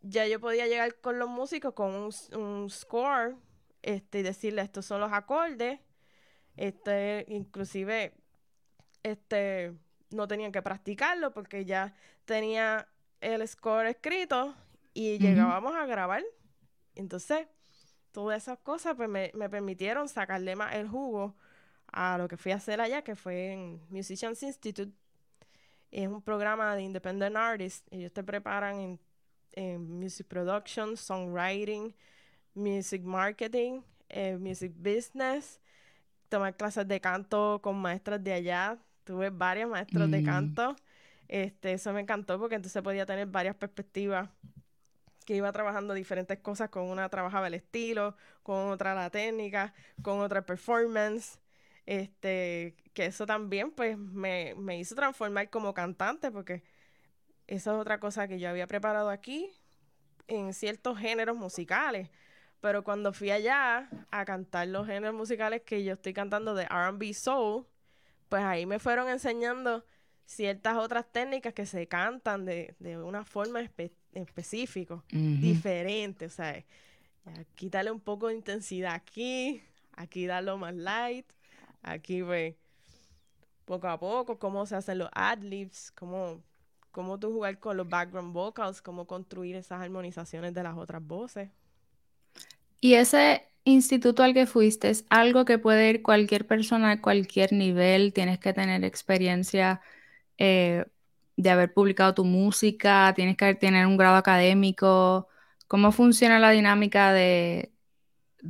ya yo podía llegar con los músicos con un, un score este, y decirle estos son los acordes. Este, inclusive, este, no tenían que practicarlo porque ya tenía el score escrito y llegábamos a grabar. Entonces, todas esas cosas pues me, permitieron sacarle más el jugo a lo que fui a hacer allá, que fue en Musicians Institute. Es un programa de independent artists. Ellos te preparan en, en music production, songwriting, music marketing, eh, music business, tomar clases de canto con maestras de allá, tuve varios maestros de mm. canto. Este, eso me encantó porque entonces podía tener varias perspectivas que iba trabajando diferentes cosas, con una trabajaba el estilo, con otra la técnica, con otra performance, este, que eso también pues me, me hizo transformar como cantante porque esa es otra cosa que yo había preparado aquí en ciertos géneros musicales, pero cuando fui allá a cantar los géneros musicales que yo estoy cantando de RB Soul, pues ahí me fueron enseñando ciertas otras técnicas que se cantan de, una forma específica, diferente. O sea, aquí dale un poco de intensidad aquí, aquí darlo más light, aquí ve poco a poco cómo se hacen los ad-libs, cómo, cómo tú jugar con los background vocals, cómo construir esas armonizaciones de las otras voces. Y ese instituto al que fuiste es algo que puede ir cualquier persona a cualquier nivel, tienes que tener experiencia eh, de haber publicado tu música, tienes que tener un grado académico. ¿Cómo funciona la dinámica de,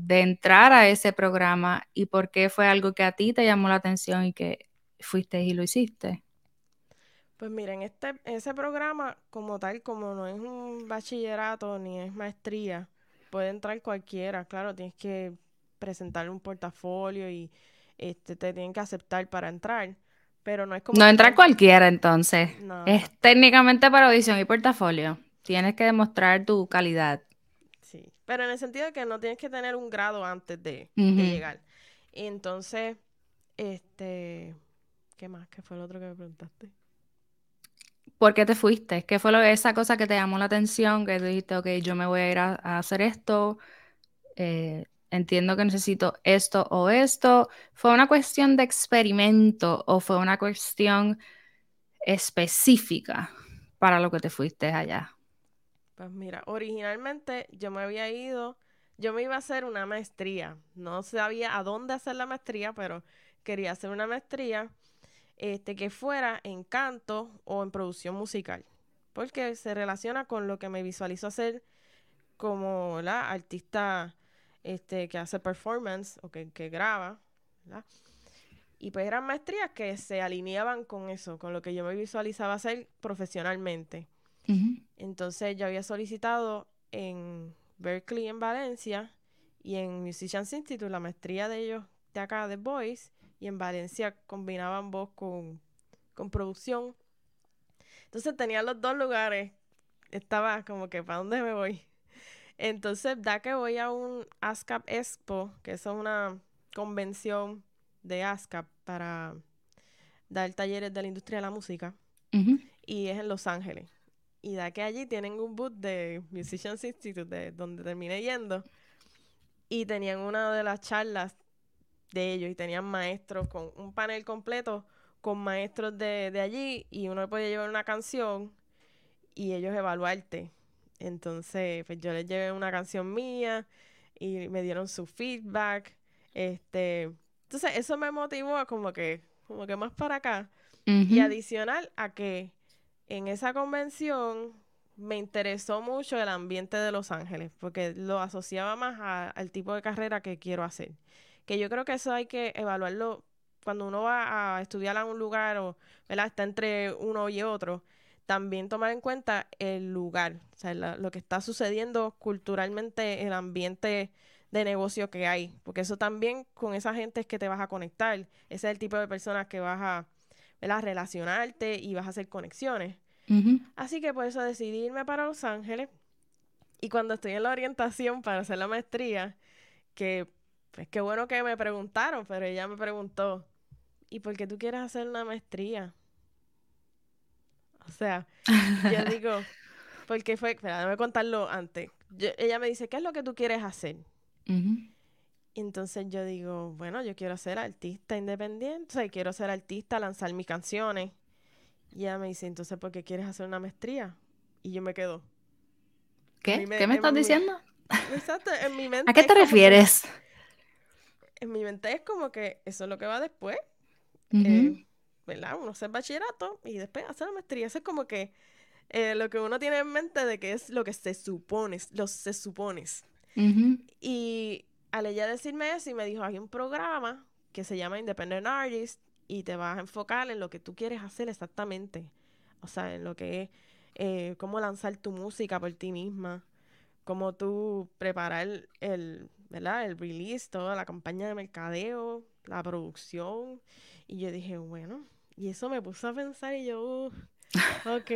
entrar a ese programa y por qué fue algo que a ti te llamó la atención y que fuiste y lo hiciste? Pues miren, este, ese programa como tal, como no es un bachillerato ni es maestría, puede entrar cualquiera, claro, tienes que presentar un portafolio y este te tienen que aceptar para entrar, pero no es como... No entra cualquiera entonces, es técnicamente para audición y portafolio, tienes que demostrar tu calidad. Sí, pero en el sentido de que no tienes que tener un grado antes de, de llegar. Entonces, este, ¿qué más? ¿Qué fue lo otro que me preguntaste? ¿Por qué te fuiste? ¿Qué fue esa cosa que te llamó la atención? Que dijiste, ok, yo me voy a ir a, hacer esto, eh, entiendo que necesito esto o esto. ¿Fue una cuestión de experimento o fue una cuestión específica para lo que te fuiste allá? Pues mira, originalmente yo me había ido, yo me iba a hacer una maestría. No sabía a dónde hacer la maestría, pero quería hacer una maestría este, que fuera en canto o en producción musical, porque se relaciona con lo que me visualizo hacer como la artista este, que hace performance o que, graba. Y pues eran maestrías que se alineaban con eso, con lo que yo me visualizaba hacer profesionalmente. Entonces yo había solicitado en Berkeley, en Valencia, y en Musicians Institute, la maestría de ellos de acá, de Voice, y en Valencia combinaban voz con, producción. Entonces tenía los dos lugares. Estaba como que, ¿para dónde me voy? <laughs> Entonces, da que voy a un ASCAP Expo, que es una convención de ASCAP para dar talleres de la industria de la música. Y es en Los Ángeles. Y da que allí tienen un boot de Musicians Institute, de donde terminé yendo. Y tenían una de las charlas de ellos y tenían maestros con un panel completo con maestros de, de allí y uno podía llevar una canción y ellos evaluarte. Entonces, pues yo les llevé una canción mía y me dieron su feedback. Este, entonces eso me motivó a como que, como que más para acá. Y adicional a que en esa convención me interesó mucho el ambiente de Los Ángeles, porque lo asociaba más al tipo de carrera que quiero hacer que yo creo que eso hay que evaluarlo cuando uno va a estudiar a un lugar o ¿verdad? está entre uno y otro, también tomar en cuenta el lugar, o sea, lo que está sucediendo culturalmente, el ambiente de negocio que hay, porque eso también con esa gente es que te vas a conectar, ese es el tipo de personas que vas a ¿verdad? relacionarte y vas a hacer conexiones. Así que por eso decidí irme para Los Ángeles y cuando estoy en la orientación para hacer la maestría, que pues qué bueno que me preguntaron, pero ella me preguntó, ¿y por qué tú quieres hacer una maestría? O sea, yo <laughs> digo, porque fue, espera, déjame contarlo antes. ella me dice, ¿qué es lo que tú quieres hacer? Y entonces yo digo, bueno, yo quiero ser artista independiente, o sea, quiero ser artista, lanzar mis canciones. Y ella me dice, entonces, ¿por qué quieres hacer una maestría? Y yo me quedo. ¿Qué? ¿Qué me estás diciendo? Exacto, en mi mente. <laughs> ¿A qué te refieres? En mi mente es como que eso es lo que va después. Eh, ¿Verdad? Uno hace bachillerato y después hace la maestría. Eso es como que eh, lo que uno tiene en mente de que es lo que se supone, los se supones. Y al ella decirme eso y me dijo, hay un programa que se llama Independent Artist y te vas a enfocar en lo que tú quieres hacer exactamente. O sea, en lo que es eh, cómo lanzar tu música por ti misma, cómo tú preparar el ¿verdad? El release, toda la campaña de mercadeo, la producción. Y yo dije, bueno, y eso me puso a pensar y yo, <laughs> ok,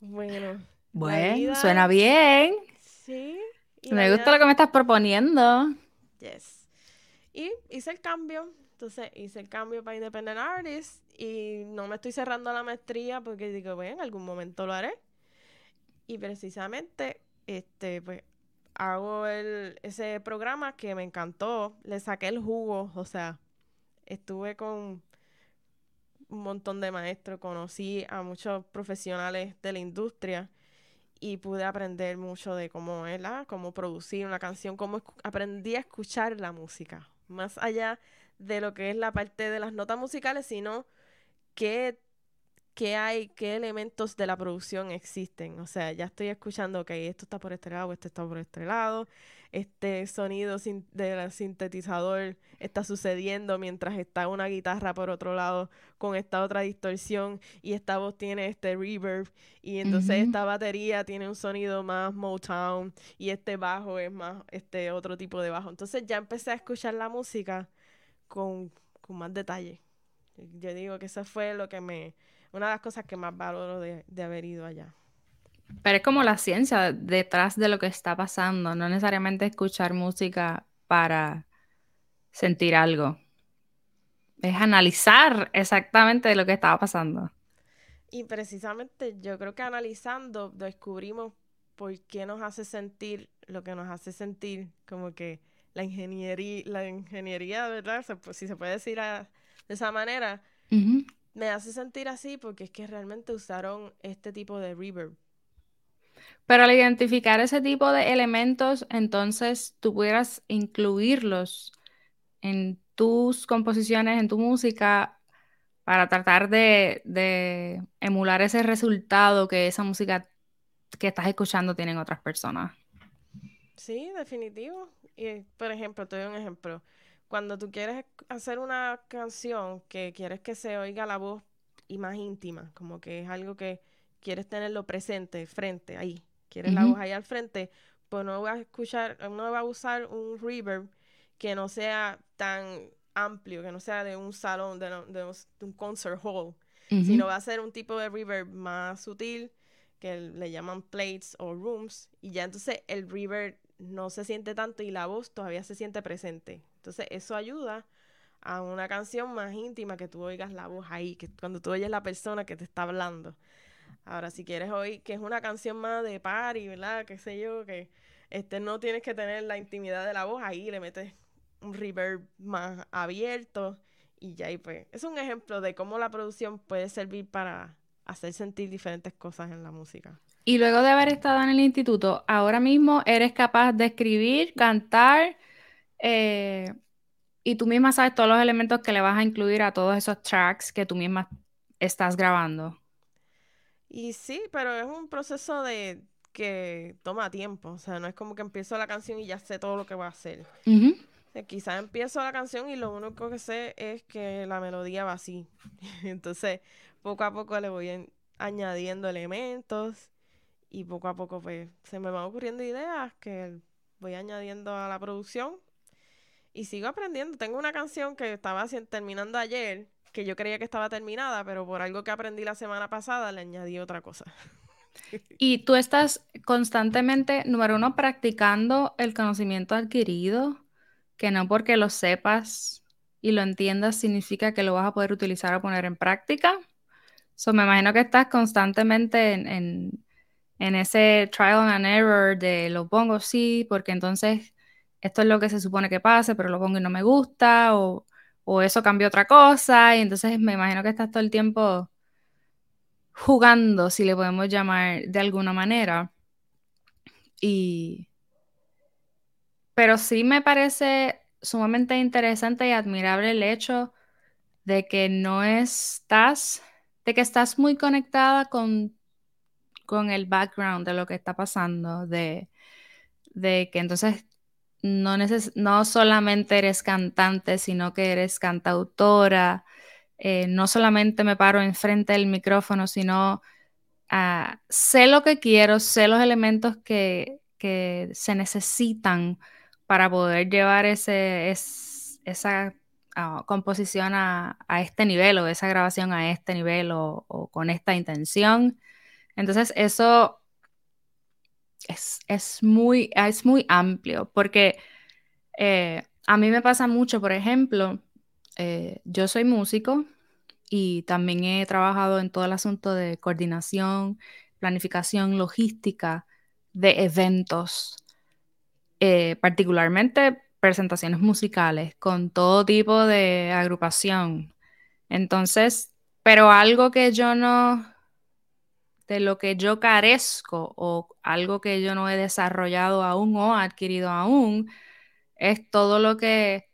bueno. Bueno, suena bien. Sí. me gusta lo que me estás proponiendo. Yes. Y hice el cambio. Entonces hice el cambio para Independent Artist y no me estoy cerrando la maestría porque digo, bueno, en algún momento lo haré. Y precisamente, este, pues hago el, ese programa que me encantó, le saqué el jugo, o sea, estuve con un montón de maestros, conocí a muchos profesionales de la industria y pude aprender mucho de cómo es la, cómo producir una canción, cómo aprendí a escuchar la música, más allá de lo que es la parte de las notas musicales, sino qué qué hay, qué elementos de la producción existen. O sea, ya estoy escuchando, que esto está por este lado, esto está por este lado, este sonido del sintetizador está sucediendo mientras está una guitarra por otro lado con esta otra distorsión y esta voz tiene este reverb y entonces esta batería tiene un sonido más Motown y este bajo es más este otro tipo de bajo. Entonces ya empecé a escuchar la música con, con más detalle. Yo digo que eso fue lo que me, una de las cosas que más valoro de, haber ido allá. Pero es como la ciencia detrás de lo que está pasando, no necesariamente escuchar música para sentir algo. Es analizar exactamente lo que estaba pasando. Y precisamente yo creo que analizando descubrimos por qué nos hace sentir lo que nos hace sentir, como que la ingeniería, la ingeniería, ¿verdad? si se puede decir de esa manera, me hace sentir así porque es que realmente usaron este tipo de reverb. Pero al identificar ese tipo de elementos, entonces tú pudieras incluirlos en tus composiciones, en tu música, para tratar de, de emular ese resultado que esa música que estás escuchando tienen otras personas. Sí, definitivo. Y, por ejemplo, te doy un ejemplo. Cuando tú quieres hacer una canción que quieres que se oiga la voz y más íntima, como que es algo que quieres tenerlo presente, frente, ahí, quieres la voz ahí al frente, pues no va a escuchar, no va a usar un reverb que no sea tan amplio, que no sea de un salón, de, un concert hall, sino va a ser un tipo de reverb más sutil, que le llaman plates o rooms, y ya entonces el reverb no se siente tanto y la voz todavía se siente presente. Entonces eso ayuda a una canción más íntima, que tú oigas la voz ahí, que cuando tú oyes la persona que te está hablando. Ahora, si quieres oír que es una canción más de party, ¿verdad? Qué sé yo, que este no tienes que tener la intimidad de la voz, ahí le metes un reverb más abierto y ya ahí pues es un ejemplo de cómo la producción puede servir para hacer sentir diferentes cosas en la música. Y luego de haber estado en el instituto, ahora mismo eres capaz de escribir, cantar, eh, y tú misma sabes todos los elementos que le vas a incluir a todos esos tracks que tú misma estás grabando. Y sí, pero es un proceso de que toma tiempo, o sea, no es como que empiezo la canción y ya sé todo lo que va a hacer. quizás empiezo la canción y lo único que sé es que la melodía va así. <laughs> Entonces, poco a poco le voy añadiendo elementos y poco a poco pues se me van ocurriendo ideas que voy añadiendo a la producción y sigo aprendiendo. Tengo una canción que estaba terminando ayer, que yo creía que estaba terminada, pero por algo que aprendí la semana pasada le añadí otra cosa. <laughs> Y tú estás constantemente, número uno, practicando el conocimiento adquirido, que no porque lo sepas y lo entiendas significa que lo vas a poder utilizar o poner en práctica. So, me imagino que estás constantemente en, en ese trial and error de lo pongo sí, porque entonces esto es lo que se supone que pase, pero lo pongo y no me gusta, o, eso cambió otra cosa, y entonces me imagino que estás todo el tiempo jugando, si le podemos llamar de alguna manera. Y... Pero sí me parece sumamente interesante y admirable el hecho de que no estás, de que estás muy conectada con, con el background de lo que está pasando, de, de que entonces no, no solamente eres cantante, sino que eres cantautora. Eh, no solamente me paro enfrente del micrófono, sino uh, sé lo que quiero, sé los elementos que, que se necesitan para poder llevar ese, esa ah, composición a, a, este nivel o esa grabación a este nivel o con esta intención. Entonces eso es, muy, es muy amplio, porque eh, a mí me pasa mucho, por ejemplo, eh, yo soy músico y también he trabajado en todo el asunto de coordinación, planificación, logística de eventos, eh, particularmente presentaciones musicales con todo tipo de agrupación. Entonces, pero algo que yo no, de lo que yo carezco o algo que yo no he desarrollado aún o adquirido aún, es todo lo que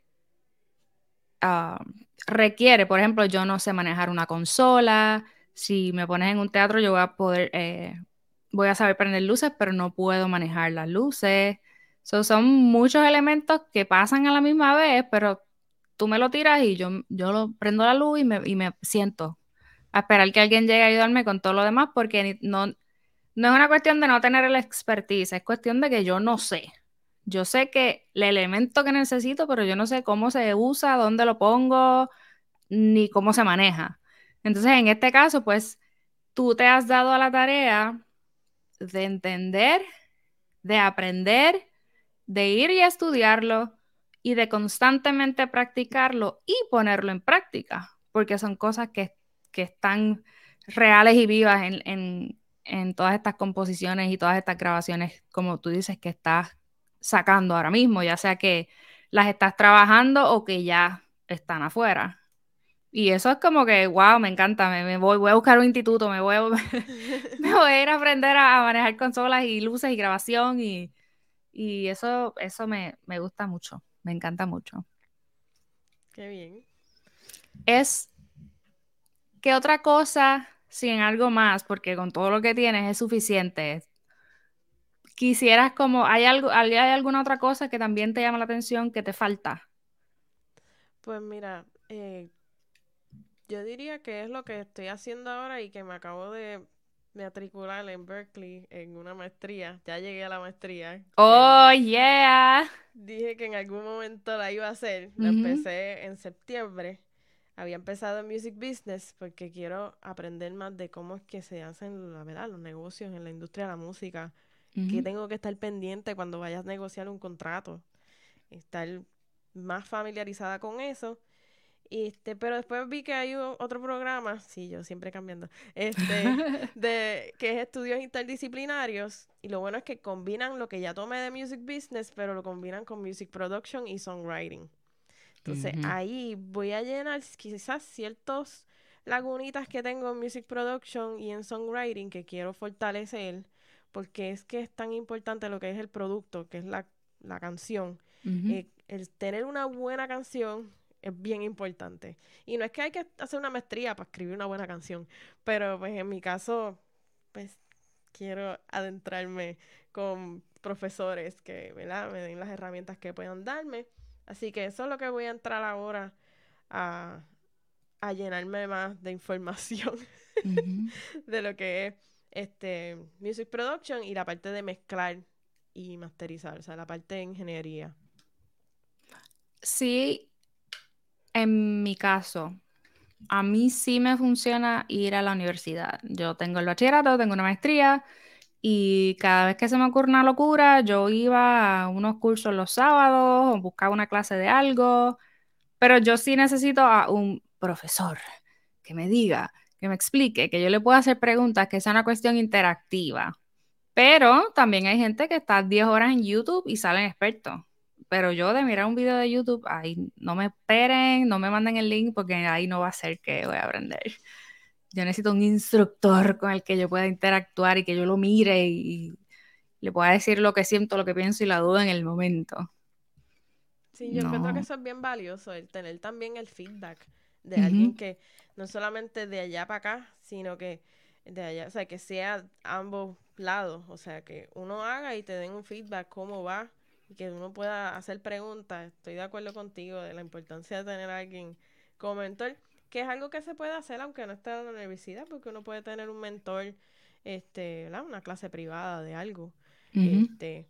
ah, requiere. Por ejemplo, yo no sé manejar una consola. Si me pones en un teatro, yo voy a poder, eh, voy a saber prender luces, pero no puedo manejar las luces. son muchos elementos que pasan a la misma vez, pero tú me lo tiras y yo, yo lo prendo la luz y me, y me siento a esperar que alguien llegue a ayudarme con todo lo demás, porque no, no es una cuestión de no tener el expertise, es cuestión de que yo no sé. Yo sé que el elemento que necesito, pero yo no sé cómo se usa, dónde lo pongo, ni cómo se maneja. Entonces, en este caso, pues, tú te has dado a la tarea de entender, de aprender, de ir y estudiarlo y de constantemente practicarlo y ponerlo en práctica, porque son cosas que, están reales y vivas en, en, todas estas composiciones y todas estas grabaciones, como tú dices, que estás sacando ahora mismo, ya sea que las estás trabajando o que ya están afuera. Y eso es como que, wow, me encanta, me, voy, voy a buscar un instituto, me voy, a, <laughs> me voy a ir a aprender a, manejar consolas y luces y grabación y, y eso, eso me, me gusta mucho, me encanta mucho. Qué bien. Es que otra cosa, sin algo más, porque con todo lo que tienes es suficiente. Quisieras como, ¿hay, algo, ¿hay alguna otra cosa que también te llama la atención que te falta? Pues mira, eh, yo diría que es lo que estoy haciendo ahora y que me acabo de matricular en Berkeley en una maestría. Ya llegué a la maestría. ¡Oh, yeah! Dije que en algún momento la iba a hacer. La empecé en septiembre. Había empezado en Music Business porque quiero aprender más de cómo es que se hacen, la verdad, los negocios en la industria de la música. Que tengo que estar pendiente cuando vayas a negociar un contrato. Estar más familiarizada con eso este, pero después vi que hay otro programa, sí, yo siempre cambiando, este, <laughs> de, que es estudios interdisciplinarios. Y lo bueno es que combinan lo que ya tomé de music business, pero lo combinan con music production y songwriting. Entonces ahí voy a llenar quizás ciertos lagunitas que tengo en music production y en songwriting que quiero fortalecer, porque es que es tan importante lo que es el producto, que es la, canción. Eh, el tener una buena canción es bien importante. Y no es que hay que hacer una maestría para escribir una buena canción, pero pues en mi caso, pues quiero adentrarme con profesores que ¿verdad? me den las herramientas que puedan darme. Así que eso es lo que voy a entrar ahora a, a llenarme más de información <laughs> de lo que es este music production y la parte de mezclar y masterizar, o sea, la parte de ingeniería. Sí, en mi caso, a mí sí me funciona ir a la universidad. Yo tengo el bachillerato, tengo una maestría y cada vez que se me ocurre una locura, yo iba a unos cursos los sábados o buscaba una clase de algo, pero yo sí necesito a un profesor que me diga, que me explique, que yo le pueda hacer preguntas, que sea una cuestión interactiva. Pero también hay gente que está 10 horas en YouTube y salen expertos pero yo de mirar un video de YouTube, ahí no me esperen, no me manden el link porque ahí no va a ser que voy a aprender. Yo necesito un instructor con el que yo pueda interactuar y que yo lo mire y le pueda decir lo que siento, lo que pienso y la duda en el momento. Sí, yo creo que eso es bien valioso, el tener también el feedback de alguien que no solamente de allá para acá, sino que de allá, o sea, que sea ambos lados, o sea, que uno haga y te den un feedback cómo va que uno pueda hacer preguntas. Estoy de acuerdo contigo de la importancia de tener a alguien como mentor, que es algo que se puede hacer aunque no esté en la universidad, porque uno puede tener un mentor, este, una clase privada de algo, este,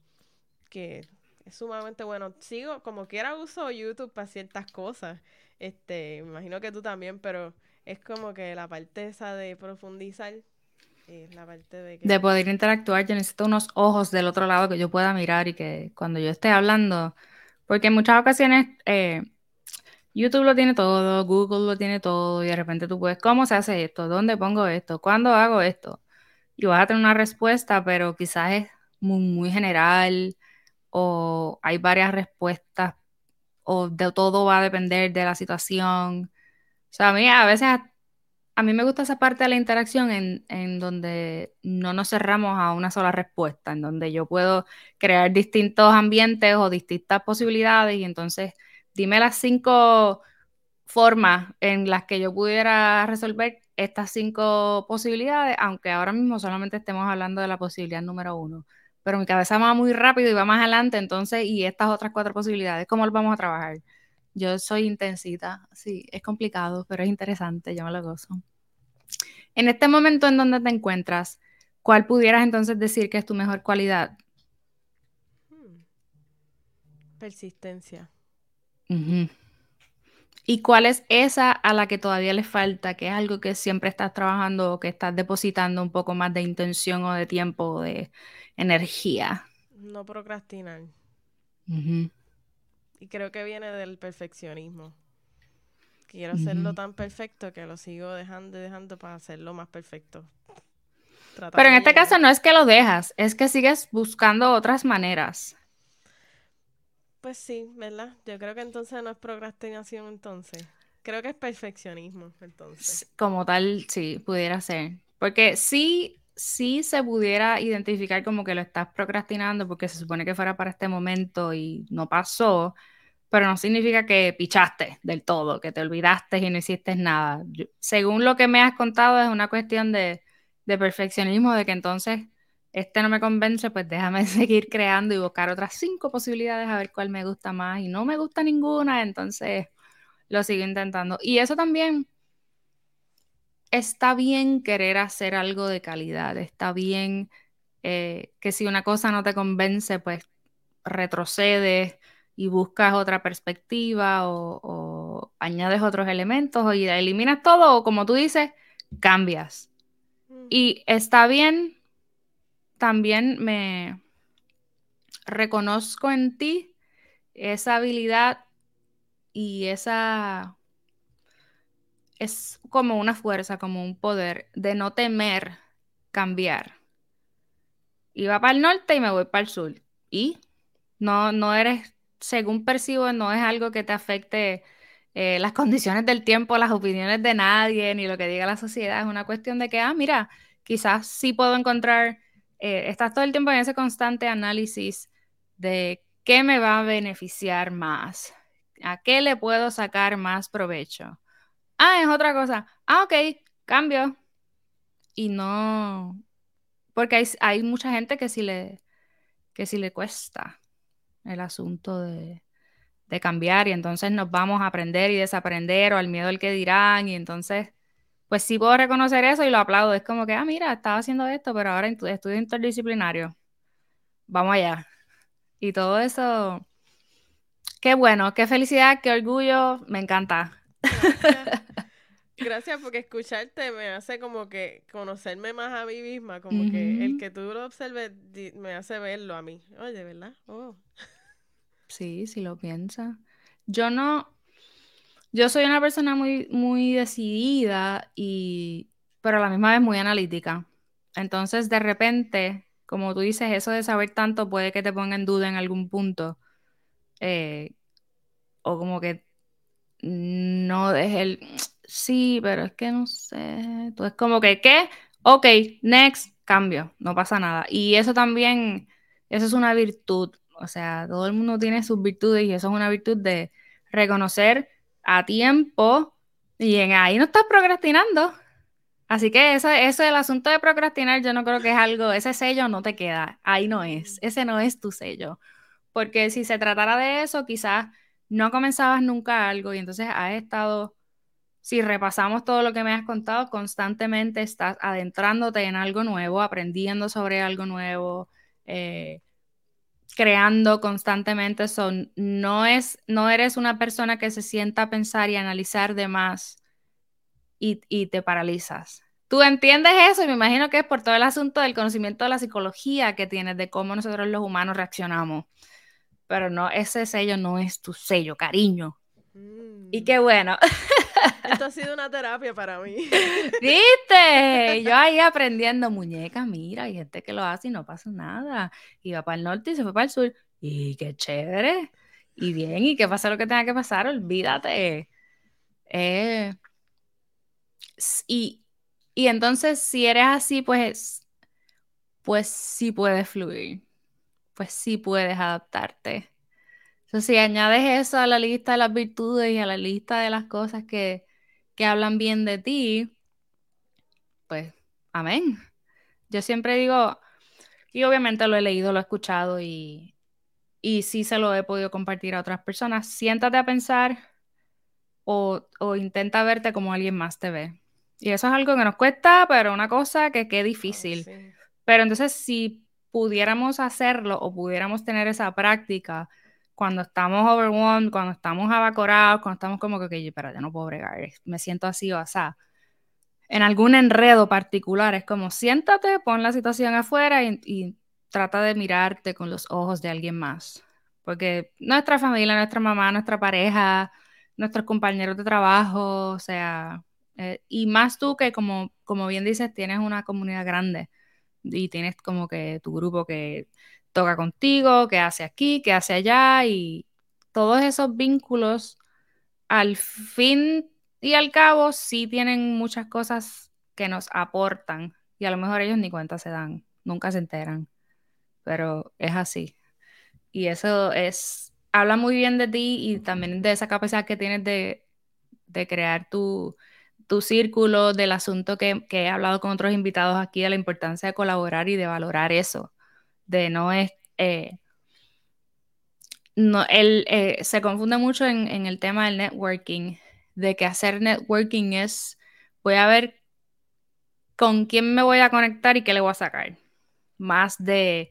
que es sumamente bueno. Sigo, como quiera uso YouTube para ciertas cosas, este, me imagino que tú también, pero es como que la parte esa de profundizar la parte de, poder interactuar, yo necesito unos ojos del otro lado que yo pueda mirar y que cuando yo esté hablando, porque en muchas ocasiones eh, YouTube lo tiene todo, Google lo tiene todo y de repente tú puedes, ¿cómo se hace esto? ¿Dónde pongo esto? ¿Cuándo hago esto? Y vas a tener una respuesta, pero quizás es muy, muy general o hay varias respuestas o de todo va a depender de la situación. O sea, a mí a veces a mí me gusta esa parte de la interacción en, en, donde no nos cerramos a una sola respuesta, en donde yo puedo crear distintos ambientes o distintas posibilidades y entonces dime las cinco formas en las que yo pudiera resolver estas cinco posibilidades, aunque ahora mismo solamente estemos hablando de la posibilidad número uno. Pero mi cabeza va muy rápido y va más adelante, entonces, y estas otras cuatro posibilidades, ¿cómo las vamos a trabajar? Yo soy intensita, sí, es complicado, pero es interesante, yo me lo gozo. En este momento en donde te encuentras, ¿cuál pudieras entonces decir que es tu mejor cualidad? ¿Y cuál es esa a la que todavía le falta? Que es algo que siempre estás trabajando o que estás depositando un poco más de intención o de tiempo o de energía. No procrastinar. Y creo que viene del perfeccionismo. Quiero hacerlo tan perfecto que lo sigo dejando y dejando para hacerlo más perfecto. Pero en este caso no es que lo dejas, es que sigues buscando otras maneras. Pues sí, ¿verdad? Yo creo que entonces no es procrastinación entonces. Creo que es perfeccionismo entonces. Como tal, sí, pudiera ser. Porque sí, sí se pudiera identificar como que lo estás procrastinando porque se supone que fuera para este momento y no pasó, pero no significa que pichaste del todo, que te olvidaste y no hiciste nada. según lo que me has contado, es una cuestión de, de perfeccionismo, de que entonces este no me convence, pues déjame <laughs> seguir creando y buscar otras cinco posibilidades a ver cuál me gusta más y no me gusta ninguna, entonces lo sigo intentando. Y eso también está bien querer hacer algo de calidad, está bien eh, que si una cosa no te convence, pues retrocedes y buscas otra perspectiva o, o añades otros elementos o eliminas todo o como tú dices, cambias. Mm. Y está bien también me reconozco en ti esa habilidad y esa es como una fuerza, como un poder de no temer cambiar. Iba para el norte y me voy para el sur. Y no, no eres, según percibo, no es algo que te afecte eh, las <laughs> condiciones del tiempo, las opiniones de nadie, ni lo que diga la sociedad. Es una cuestión de que, ah, mira, quizás sí puedo encontrar eh, estás todo el tiempo en ese constante análisis de qué me va a beneficiar más, a qué le puedo sacar más provecho. Ah, es otra cosa. Ah, ok, cambio. Y no, porque hay, mucha gente que sí le, que sí le cuesta el asunto de, de cambiar y entonces nos vamos a aprender y desaprender o al miedo al que dirán y entonces pues sí puedo reconocer eso y lo aplaudo. Es como que, ah, mira, estaba haciendo esto, pero ahora estudio interdisciplinario. Vamos allá. Y todo eso, qué bueno, qué felicidad, qué orgullo, me encanta. Gracias. porque escucharte me hace como que conocerme más a mí misma, como que el que tú lo observes me hace verlo a mí. Oye, ¿verdad? Oh. Sí, si lo piensas. Yo no, yo soy una persona muy, muy decidida y, pero a la misma vez muy analítica. Entonces, de repente, como tú dices, eso de saber tanto puede que te ponga en duda en algún punto. Eh, o como que no deje el... <tsk> Sí, pero es que no sé. Entonces, como que, ¿qué? Ok, next, cambio, no pasa nada. Y eso también, eso es una virtud. O sea, todo el mundo tiene sus virtudes y eso es una virtud de reconocer a tiempo y en ahí no estás procrastinando. Así que eso, eso el asunto de procrastinar, yo no creo que es algo, ese sello no te queda, ahí no es, ese no es tu sello. Porque si se tratara de eso, quizás no comenzabas nunca algo y entonces has estado, si repasamos todo lo que me has contado, constantemente estás adentrándote en algo nuevo, aprendiendo sobre algo nuevo, eh, creando constantemente son, no, es, no eres una persona que se sienta a pensar y analizar de más y, y te paralizas. Tú entiendes eso y me imagino que es por todo el asunto del conocimiento de la psicología que tienes, de cómo nosotros los humanos reaccionamos. Pero no, ese sello no es tu sello, cariño. Y mm. qué bueno. <laughs> Esto ha sido una terapia para mí. <laughs> ¿Viste? Yo ahí aprendiendo muñeca, mira, hay gente que lo hace y no pasa nada. Iba para el norte y se fue para el sur. Y qué chévere. Y bien, y que pasa lo que tenga que pasar, olvídate. Eh, y, y entonces, si eres así, pues, pues sí puedes fluir. Pues sí puedes adaptarte. Entonces, si añades eso a la lista de las virtudes y a la lista de las cosas que, que hablan bien de ti, pues, amén. Yo siempre digo, y obviamente lo he leído, lo he escuchado y, y sí se lo he podido compartir a otras personas. Siéntate a pensar o, o intenta verte como alguien más te ve. Y eso es algo que nos cuesta, pero una cosa que qué difícil. Pero entonces, si pudiéramos hacerlo o pudiéramos tener esa práctica, cuando estamos overwhelmed, cuando estamos abacorados, cuando estamos como que, okay, espera, ya no puedo bregar, me siento así o así. En algún enredo particular, es como siéntate, pon la situación afuera y, y trata de mirarte con los ojos de alguien más. Porque nuestra familia, nuestra mamá, nuestra pareja, nuestros compañeros de trabajo, o sea, eh, y más tú que como, como bien dices, tienes una comunidad grande y tienes como que tu grupo que toca contigo, que hace aquí, que hace allá y todos esos vínculos al fin y al cabo sí tienen muchas cosas que nos aportan y a lo mejor ellos ni cuenta se dan, nunca se enteran, pero es así. Y eso es, habla muy bien de ti y también de esa capacidad que tienes de, de crear tu, tu círculo, del asunto que, he hablado con otros invitados aquí, de la importancia de colaborar y de valorar eso, de no es... Eh, no, él eh, se confunde mucho en, el tema del networking, de que hacer networking es, voy a ver con quién me voy a conectar y qué le voy a sacar, más de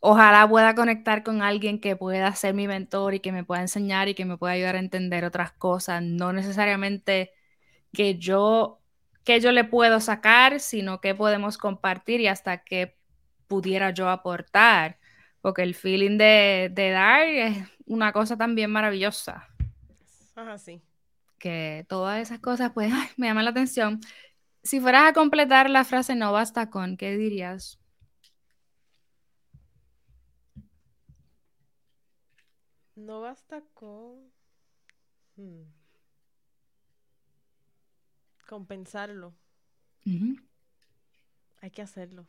ojalá pueda conectar con alguien que pueda ser mi mentor y que me pueda enseñar y que me pueda ayudar a entender otras cosas, no necesariamente que yo que yo le puedo sacar, sino que podemos compartir y hasta que pudiera yo aportar, porque el feeling de, de dar es una cosa también maravillosa. Ajá, sí. Que todas esas cosas, pues, me llaman la atención. Si fueras a completar la frase no basta con, ¿qué dirías? No basta con hmm. compensarlo. Hay que hacerlo.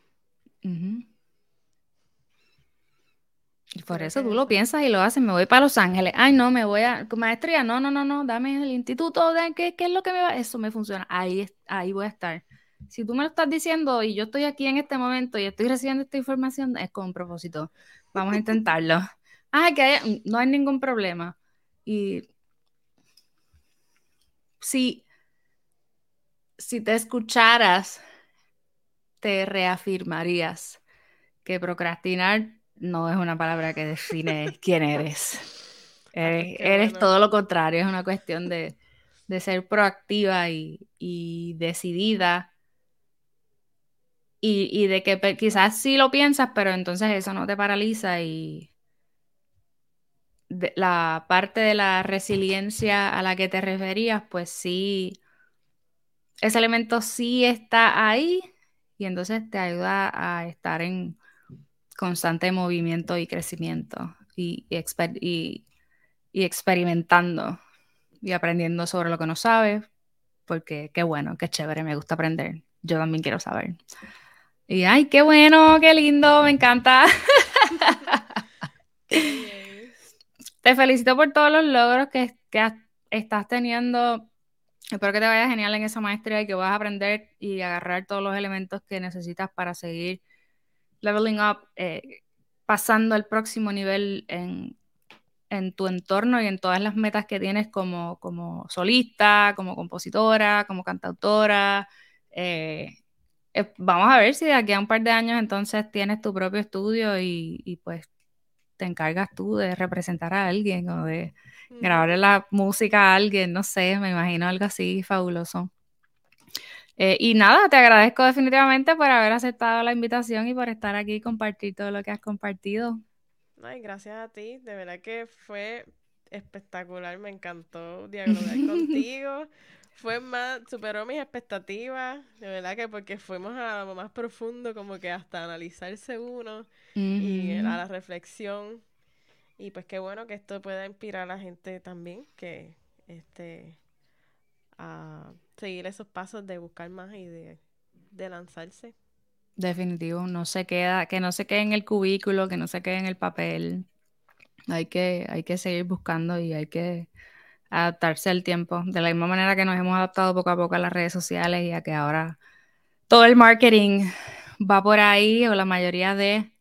Y por eso tú lo piensas y lo haces. Me voy para Los Ángeles. Ay, no, me voy a maestría. No, no, no, no. Dame el instituto. De, ¿qué, ¿Qué es lo que me va? Eso me funciona. Ahí, ahí voy a estar. Si tú me lo estás diciendo y yo estoy aquí en este momento y estoy recibiendo esta información, es con propósito. Vamos a intentarlo <laughs> ah, que no hay ningún problema. Y si, si te escucharas, te reafirmarías que procrastinar no es una palabra que define <laughs> quién eres. Eres, todo lo contrario, es una cuestión de, ser proactiva y, decidida. Y, y, de que quizás sí lo piensas, pero entonces eso no te paraliza y, la parte de la resiliencia a la que te referías, pues sí, ese elemento sí está ahí y entonces te ayuda a estar en constante movimiento y crecimiento y, y, experimentando y aprendiendo sobre lo que no sabes, porque qué bueno, qué chévere, me gusta aprender. Yo también quiero saber. Y ay, qué bueno, qué lindo, me encanta. <laughs> Te felicito por todos los logros que, estás teniendo. Espero que te vaya genial en esa maestría y que vas a aprender y agarrar todos los elementos que necesitas para seguir leveling up, eh, pasando al próximo nivel en, tu entorno y en todas las metas que tienes como, como solista, como compositora, como cantautora. Eh, eh, vamos a ver si de aquí a un par de años entonces tienes tu propio estudio y, y pues te encargas tú de representar a alguien o de grabarle la música a alguien, no sé, me imagino algo así fabuloso. Eh, y nada, te agradezco definitivamente por haber aceptado la invitación y por estar aquí y compartir todo lo que has compartido. Ay, gracias a ti, de verdad que fue espectacular, me encantó dialogar <laughs> contigo. Fue más, superó mis expectativas, de verdad que porque fuimos a lo más profundo, como que hasta analizarse uno y a la reflexión. Y pues qué bueno que esto pueda inspirar a la gente también, que este a seguir esos pasos de buscar más y de, de lanzarse. Definitivo, no se queda, que no se quede en el cubículo, que no se quede en el papel. Hay que, hay que seguir buscando y hay que adaptarse al tiempo. De la misma manera que nos hemos adaptado poco a poco a las redes sociales y a que ahora todo el marketing va por ahí o la mayoría de,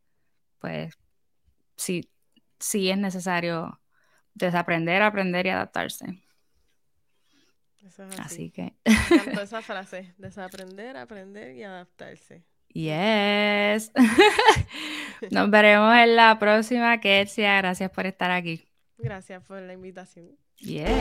pues sí, sí es necesario desaprender, aprender y adaptarse. Así. que. <laughs> Esa frase: desaprender, aprender y adaptarse. Yes. <laughs> Nos veremos en la próxima, Ketsia. Gracias por estar aquí. Gracias por la invitación. Yes.